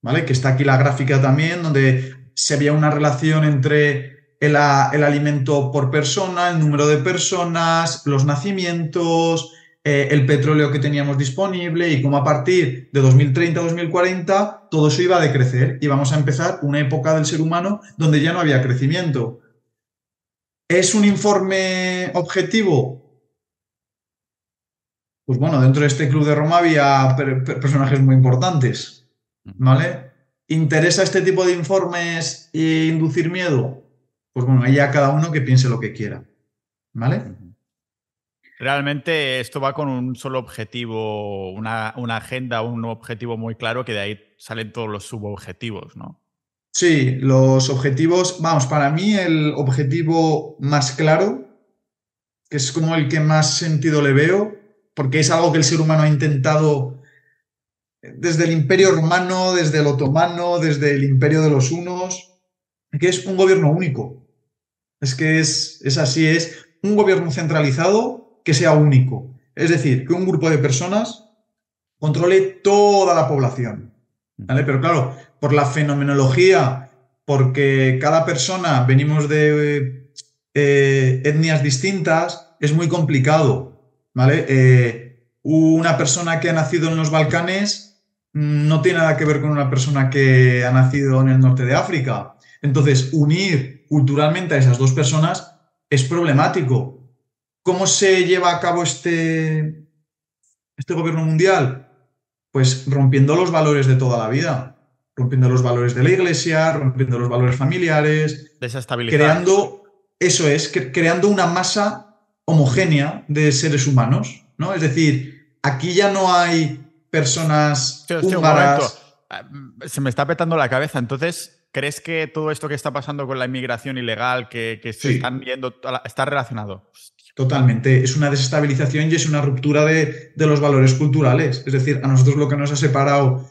¿vale? Que está aquí la gráfica también, donde se veía una relación entre el, el alimento por persona, el número de personas, los nacimientos, eh, el petróleo que teníamos disponible y cómo a partir de 2030-2040 todo eso iba a decrecer y vamos a empezar una época del ser humano donde ya no había crecimiento. ¿Es un informe objetivo? Pues bueno, dentro de este club de Roma había personajes muy importantes, ¿vale? ¿Interesa este tipo de informes e inducir miedo? Pues bueno, ahí ya cada uno que piense lo que quiera, ¿vale? Realmente esto va con un solo objetivo, una, agenda, un objetivo muy claro que de ahí salen todos los subobjetivos, ¿no? Sí, los objetivos, vamos, para mí el objetivo más claro, que es como el que más sentido le veo, porque es algo que el ser humano ha intentado desde el imperio romano, desde el otomano, desde el imperio de los hunos, que es un gobierno único. Es que es, es así, es un gobierno centralizado que sea único. Es decir, que un grupo de personas controle toda la población. ¿vale? Pero claro, por la fenomenología, porque cada persona venimos de eh, etnias distintas, es muy complicado. ¿vale? Eh, una persona que ha nacido en los Balcanes no tiene nada que ver con una persona que ha nacido en el norte de África. Entonces, unir culturalmente a esas dos personas es problemático. ¿Cómo se lleva a cabo este, este gobierno mundial? Pues rompiendo los valores de toda la vida, rompiendo los valores de la iglesia, rompiendo los valores familiares, creando, eso es, creando una masa homogénea de seres humanos, ¿no? Es decir, aquí ya no hay personas ah, Se me está petando la cabeza, entonces, ¿crees que todo esto que está pasando con la inmigración ilegal, que, se están viendo, está relacionado? Totalmente. Es una desestabilización y es una ruptura de, los valores culturales. Es decir, a nosotros lo que nos ha separado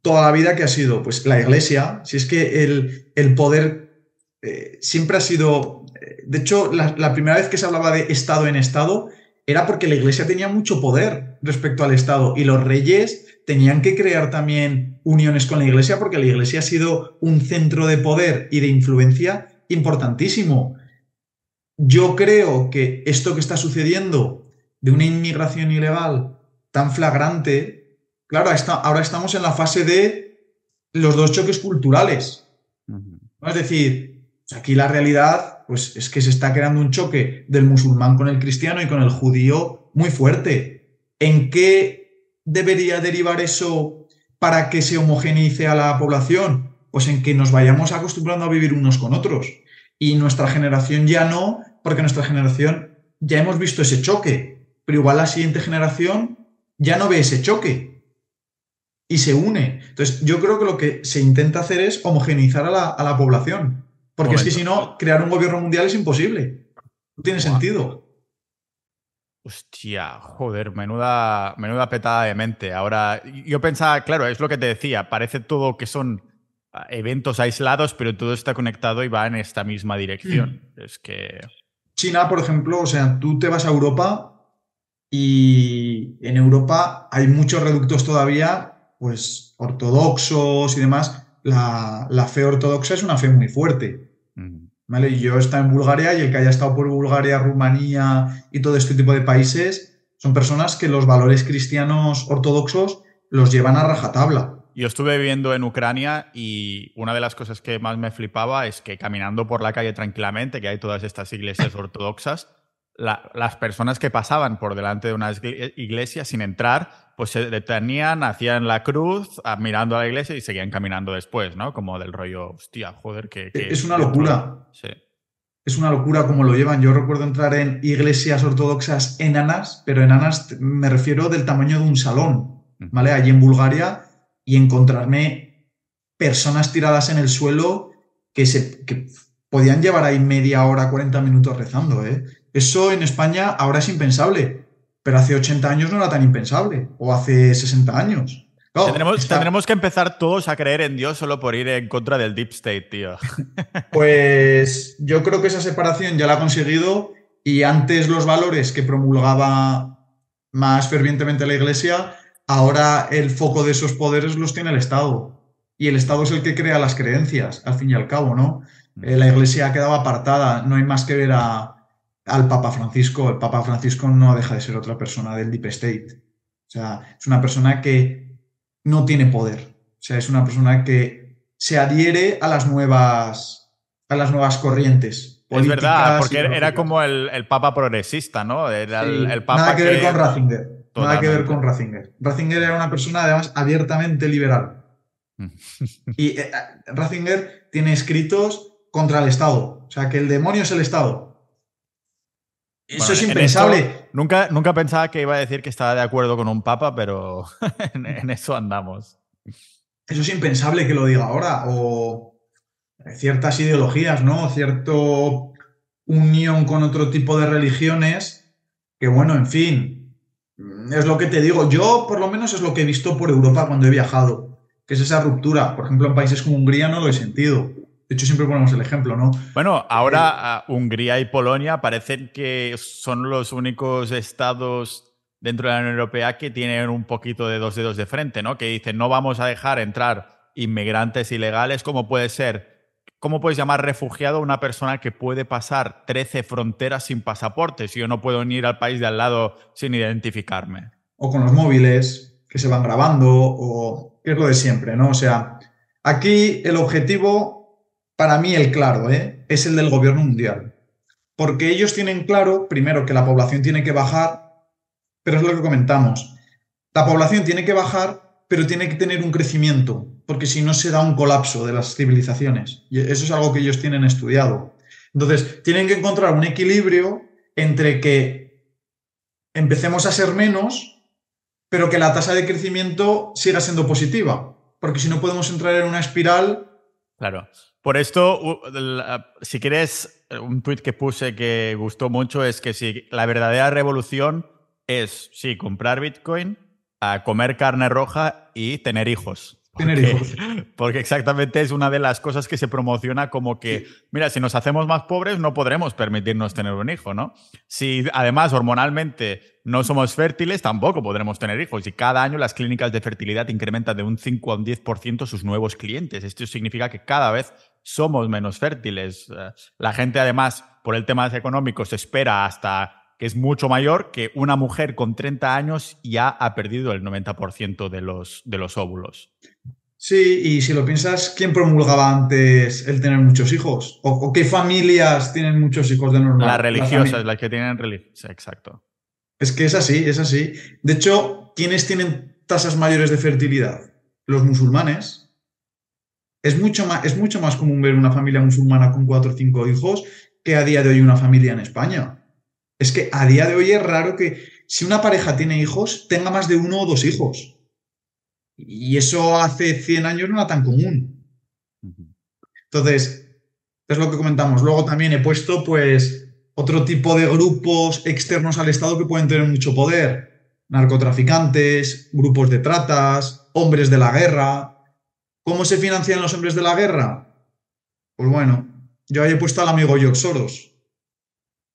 toda la vida que ha sido pues la iglesia. Si es que el, el poder eh, siempre ha sido. Eh, de hecho, la, primera vez que se hablaba de Estado en Estado era porque la iglesia tenía mucho poder respecto al Estado y los reyes tenían que crear también uniones con la iglesia porque la iglesia ha sido un centro de poder y de influencia importantísimo. Yo creo que esto que está sucediendo de una inmigración ilegal tan flagrante, claro, ahora estamos en la fase de los dos choques culturales. Es decir, aquí la realidad pues, es que se está creando un choque del musulmán con el cristiano y con el judío muy fuerte. ¿En qué debería derivar eso para que se homogeneice a la población? Pues en que nos vayamos acostumbrando a vivir unos con otros y nuestra generación ya no, porque nuestra generación ya hemos visto ese choque, pero igual la siguiente generación ya no ve ese choque y se une. Entonces, yo creo que lo que se intenta hacer es homogeneizar a la, población, porque es que si no, crear un gobierno mundial es imposible. No tiene sentido. Hostia, joder, menuda, menuda petada de mente. Ahora, yo pensaba, claro, es lo que te decía, parece todo que son eventos aislados, pero todo está conectado y va en esta misma dirección. Mm. Es que. China, por ejemplo, o sea, tú te vas a Europa y en Europa hay muchos reductos todavía, pues ortodoxos y demás. La, fe ortodoxa es una fe muy fuerte. Mm. ¿vale? Yo he estado en Bulgaria y el que haya estado por Bulgaria, Rumanía y todo este tipo de países son personas que los valores cristianos ortodoxos los llevan a rajatabla. Yo estuve viviendo en Ucrania y una de las cosas que más me flipaba es que caminando por la calle tranquilamente, que hay todas estas iglesias ortodoxas, las personas que pasaban por delante de una iglesia sin entrar, pues se detenían, hacían la cruz, mirando a la iglesia y seguían caminando después, ¿no? Como del rollo, hostia, joder, que... es una locura. Sí. Es una locura como lo llevan. Yo recuerdo entrar en iglesias ortodoxas enanas, pero enanas me refiero del tamaño de un salón, ¿vale? Allí en Bulgaria y encontrarme personas tiradas en el suelo que, se, podían llevar ahí media hora, 40 minutos rezando. ¿eh? Eso en España ahora es impensable, pero hace 80 años no era tan impensable, o hace 60 años. tendremos, que empezar todos a creer en Dios solo por ir en contra del Deep State, tío. Pues yo creo que esa separación ya la ha conseguido y antes los valores que promulgaba más fervientemente la Iglesia ahora el foco de esos poderes los tiene el Estado. y el Estado es el que crea las creencias, al fin y al cabo, ¿no? Eh, la Iglesia ha quedado apartada, no hay más que ver a, al Papa Francisco. El Papa Francisco no deja de ser otra persona del Deep State. O sea, es una persona que no tiene poder. O sea, es una persona que se adhiere a las nuevas, a las nuevas corrientes. Es verdad, porque era como el, Papa progresista, ¿no? Era el, Papa nada que, ver con Ratzinger. Nada que ver con Ratzinger. Ratzinger era una persona, además, abiertamente liberal. y eh, Ratzinger tiene escritos contra el Estado. O sea, que el demonio es el Estado. Eso es impensable. nunca, nunca pensaba que iba a decir que estaba de acuerdo con un papa, pero en, eso andamos. Eso es impensable que lo diga ahora. O ciertas ideologías, ¿no? Cierto unión con otro tipo de religiones. Que bueno, en fin. Es lo que te digo. Yo, por lo menos, es lo que he visto por Europa cuando he viajado. Que es esa ruptura. Por ejemplo, en países como Hungría no lo he sentido. De hecho, siempre ponemos el ejemplo, ¿no? Bueno, ahora eh, Hungría y Polonia parecen que son los únicos estados dentro de la Unión Europea que tienen un poquito de dos dedos de frente, ¿no? Que dicen, no vamos a dejar entrar inmigrantes ilegales, ¿cómo puede ser? ¿Cómo puedes llamar refugiado a una persona que puede pasar 13 fronteras sin pasaporte si yo no puedo ir al país de al lado sin identificarme? O con los móviles que se van grabando, o es lo de siempre, ¿no? O sea, aquí el objetivo para mí el claro, ¿eh? es el del gobierno mundial. Porque ellos tienen claro, primero, que la población tiene que bajar, pero es lo que comentamos. La población tiene que bajar, pero tiene que tener un crecimiento, porque si no se da un colapso de las civilizaciones. Y eso es algo que ellos tienen estudiado. Entonces, tienen que encontrar un equilibrio entre que empecemos a ser menos, pero que la tasa de crecimiento siga siendo positiva, porque si no podemos entrar en una espiral. Claro. Por esto, si quieres, un tweet que puse que gustó mucho es que si la verdadera revolución es, sí, comprar Bitcoin, comer carne roja y tener hijos. Tener hijos. Porque exactamente es una de las cosas que se promociona como que, mira, si nos hacemos más pobres no podremos permitirnos tener un hijo, ¿no? Si además hormonalmente no somos fértiles, tampoco podremos tener hijos. Y cada año las clínicas de fertilidad incrementan de un 5 a un 10% sus nuevos clientes. Esto significa que cada vez somos menos fértiles. Eh, la gente, además, por el tema económico, se espera hasta que es mucho mayor que una mujer con 30 años ya ha perdido el 90% de los, de los óvulos. Sí, y si lo piensas, ¿quién promulgaba antes el tener muchos hijos? ¿O, qué familias tienen muchos hijos de normal? Las religiosas, las que tienen religiosas, exacto. Es que es así, es así. De hecho, ¿quiénes tienen tasas mayores de fertilidad? Los musulmanes. Es mucho, más, es mucho más común ver una familia musulmana con cuatro o cinco hijos que a día de hoy una familia en España. Es que a día de hoy es raro que si una pareja tiene hijos, tenga más de uno o dos hijos. Y eso hace 100 años no era tan común. Entonces, es lo que comentamos. Luego también he puesto, pues, otro tipo de grupos externos al Estado que pueden tener mucho poder. Narcotraficantes, grupos de tratas, hombres de la guerra, ¿Cómo se financian los hombres de la guerra? Pues bueno, yo ahí he puesto al amigo George Soros.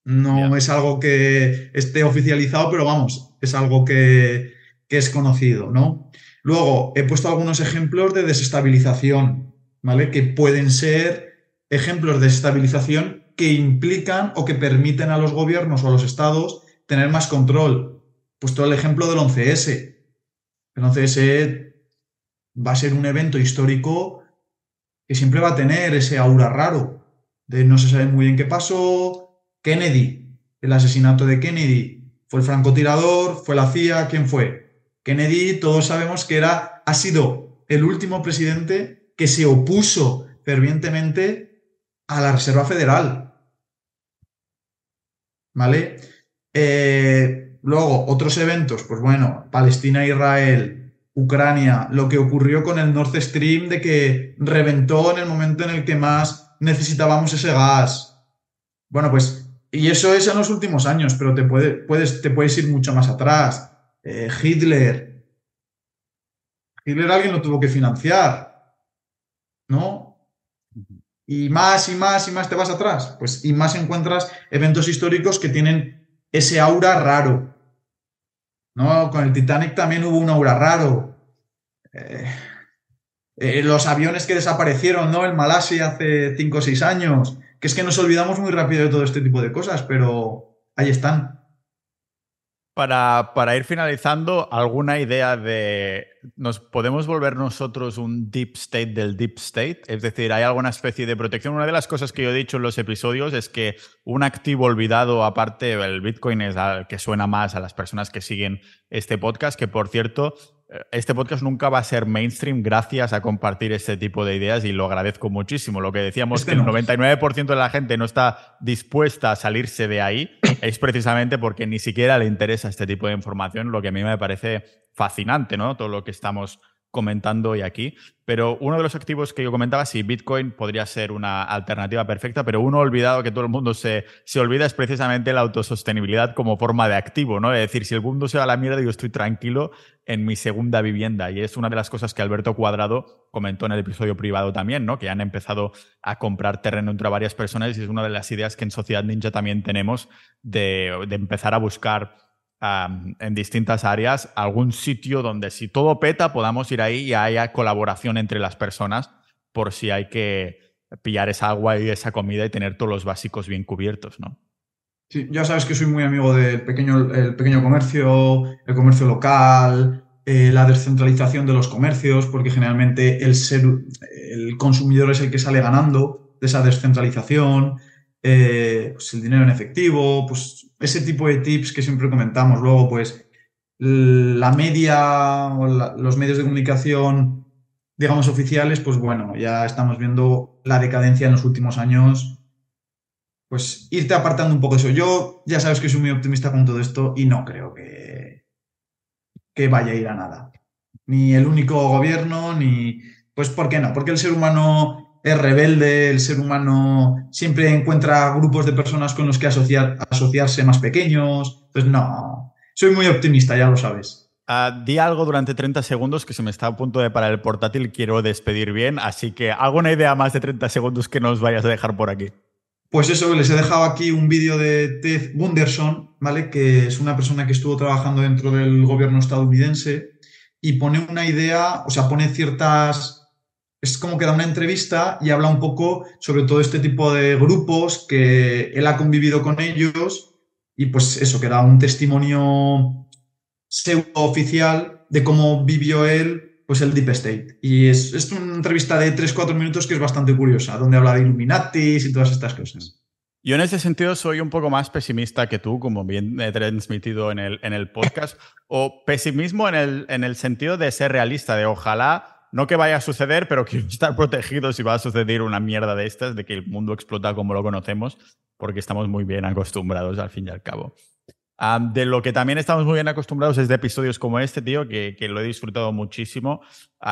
No es algo que esté oficializado, pero vamos, es algo que, que es conocido, ¿no? Luego, he puesto algunos ejemplos de desestabilización, ¿vale? Que pueden ser ejemplos de desestabilización que implican o que permiten a los gobiernos o a los estados tener más control. He puesto el ejemplo del 11S. El 11S va a ser un evento histórico que siempre va a tener ese aura raro, de no se sabe muy bien qué pasó, Kennedy, el asesinato de Kennedy, fue el francotirador, fue la CIA, ¿quién fue? Kennedy, todos sabemos que era, ha sido el último presidente que se opuso fervientemente a la Reserva Federal. ¿Vale? Eh, luego, otros eventos, pues bueno, Palestina-Israel, Ucrania, lo que ocurrió con el Nord Stream de que reventó en el momento en el que más necesitábamos ese gas. Bueno, pues, y eso es en los últimos años, pero te, puedes, te puedes ir mucho más atrás. Eh, Hitler. Hitler alguien lo tuvo que financiar, ¿no? Y más y más y más te vas atrás, pues y más encuentras eventos históricos que tienen ese aura raro, ¿no? Con el Titanic también hubo un aura raro. Eh, eh, los aviones que desaparecieron, ¿no? En Malasia hace 5 o 6 años. Que es que nos olvidamos muy rápido de todo este tipo de cosas, pero ahí están. Para, ir finalizando, ¿alguna idea de... ¿Nos podemos volver nosotros un deep state del deep state? Es decir, ¿hay alguna especie de protección? Una de las cosas que yo he dicho en los episodios es que un activo olvidado, aparte, el Bitcoin es al que suena más a las personas que siguen este podcast, que por cierto, este podcast nunca va a ser mainstream gracias a compartir este tipo de ideas y lo agradezco muchísimo. Lo que decíamos que el 99% de la gente no está dispuesta a salirse de ahí es precisamente porque ni siquiera le interesa este tipo de información, lo que a mí me parece fascinante, ¿no? Todo lo que estamos comentando hoy aquí. Pero uno de los activos que yo comentaba, sí, Bitcoin podría ser una alternativa perfecta, pero uno olvidado que todo el mundo se, se olvida es precisamente la autosostenibilidad como forma de activo, ¿no? Es decir, si el mundo se va a la mierda, yo estoy tranquilo en mi segunda vivienda. Y es una de las cosas que Alberto Cuadrado comentó en el episodio privado también, ¿no? Que han empezado a comprar terreno entre varias personas y es una de las ideas que en Sociedad Ninja también tenemos de, empezar a buscar en distintas áreas, algún sitio donde si todo peta podamos ir ahí y haya colaboración entre las personas por si hay que pillar esa agua y esa comida y tener todos los básicos bien cubiertos, ¿no? Sí, ya sabes que soy muy amigo del pequeño, el pequeño comercio, el comercio local, eh, la descentralización de los comercios, porque generalmente el, ser, el consumidor es el que sale ganando de esa descentralización, eh, pues el dinero en efectivo, pues ese tipo de tips que siempre comentamos. Luego, pues la media o los medios de comunicación, digamos, oficiales, pues bueno, ya estamos viendo la decadencia en los últimos años. Pues irte apartando un poco de eso. Yo ya sabes que soy muy optimista con todo esto y no creo que, que vaya a ir a nada. Ni el único gobierno, ni... Pues ¿por qué no? Porque el ser humano es rebelde, el ser humano siempre encuentra grupos de personas con los que asociar, asociarse más pequeños. Pues no, soy muy optimista, ya lo sabes. Uh, di algo durante 30 segundos que se me está a punto de parar el portátil, quiero despedir bien, así que alguna idea más de 30 segundos que nos vayas a dejar por aquí. Pues eso, les he dejado aquí un vídeo de Ted Gunderson, ¿vale? Que es una persona que estuvo trabajando dentro del gobierno estadounidense y pone una idea, o sea, pone ciertas es como que da una entrevista y habla un poco sobre todo este tipo de grupos que él ha convivido con ellos y pues eso, que da un testimonio pseudo oficial de cómo vivió él pues el Deep State. Y es, es una entrevista de 3-4 minutos que es bastante curiosa, donde habla de Illuminatis y todas estas cosas. Yo en ese sentido soy un poco más pesimista que tú, como bien he transmitido en el, en el podcast, o pesimismo en el, en el sentido de ser realista, de ojalá no que vaya a suceder, pero quiero estar protegido si va a suceder una mierda de estas, de que el mundo explota como lo conocemos, porque estamos muy bien acostumbrados al fin y al cabo de lo que también estamos muy bien acostumbrados es de episodios como este, tío, que, que lo he disfrutado muchísimo.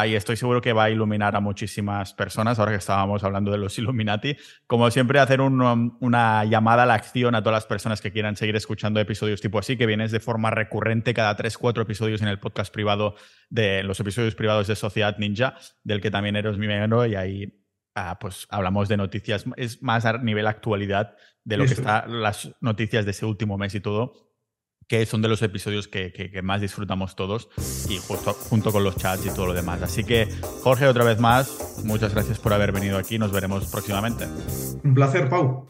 y estoy seguro que va a iluminar a muchísimas personas, ahora que estábamos hablando de los Illuminati. Como siempre, hacer um, una llamada a la acción a todas las personas que quieran seguir escuchando episodios tipo así, que vienes de forma recurrente cada 3, 4 episodios en el podcast privado de los episodios privados de Sociedad Ninja, del que también eres mi miembro, y ahí ah, pues hablamos de noticias, es más a nivel actualidad de lo que están las noticias de ese último mes y todo que son de los episodios que, más disfrutamos todos y justo junto con los chats y todo lo demás. Así que, Jorge, otra vez más, muchas gracias por haber venido aquí. Nos veremos próximamente. Un placer, Pau.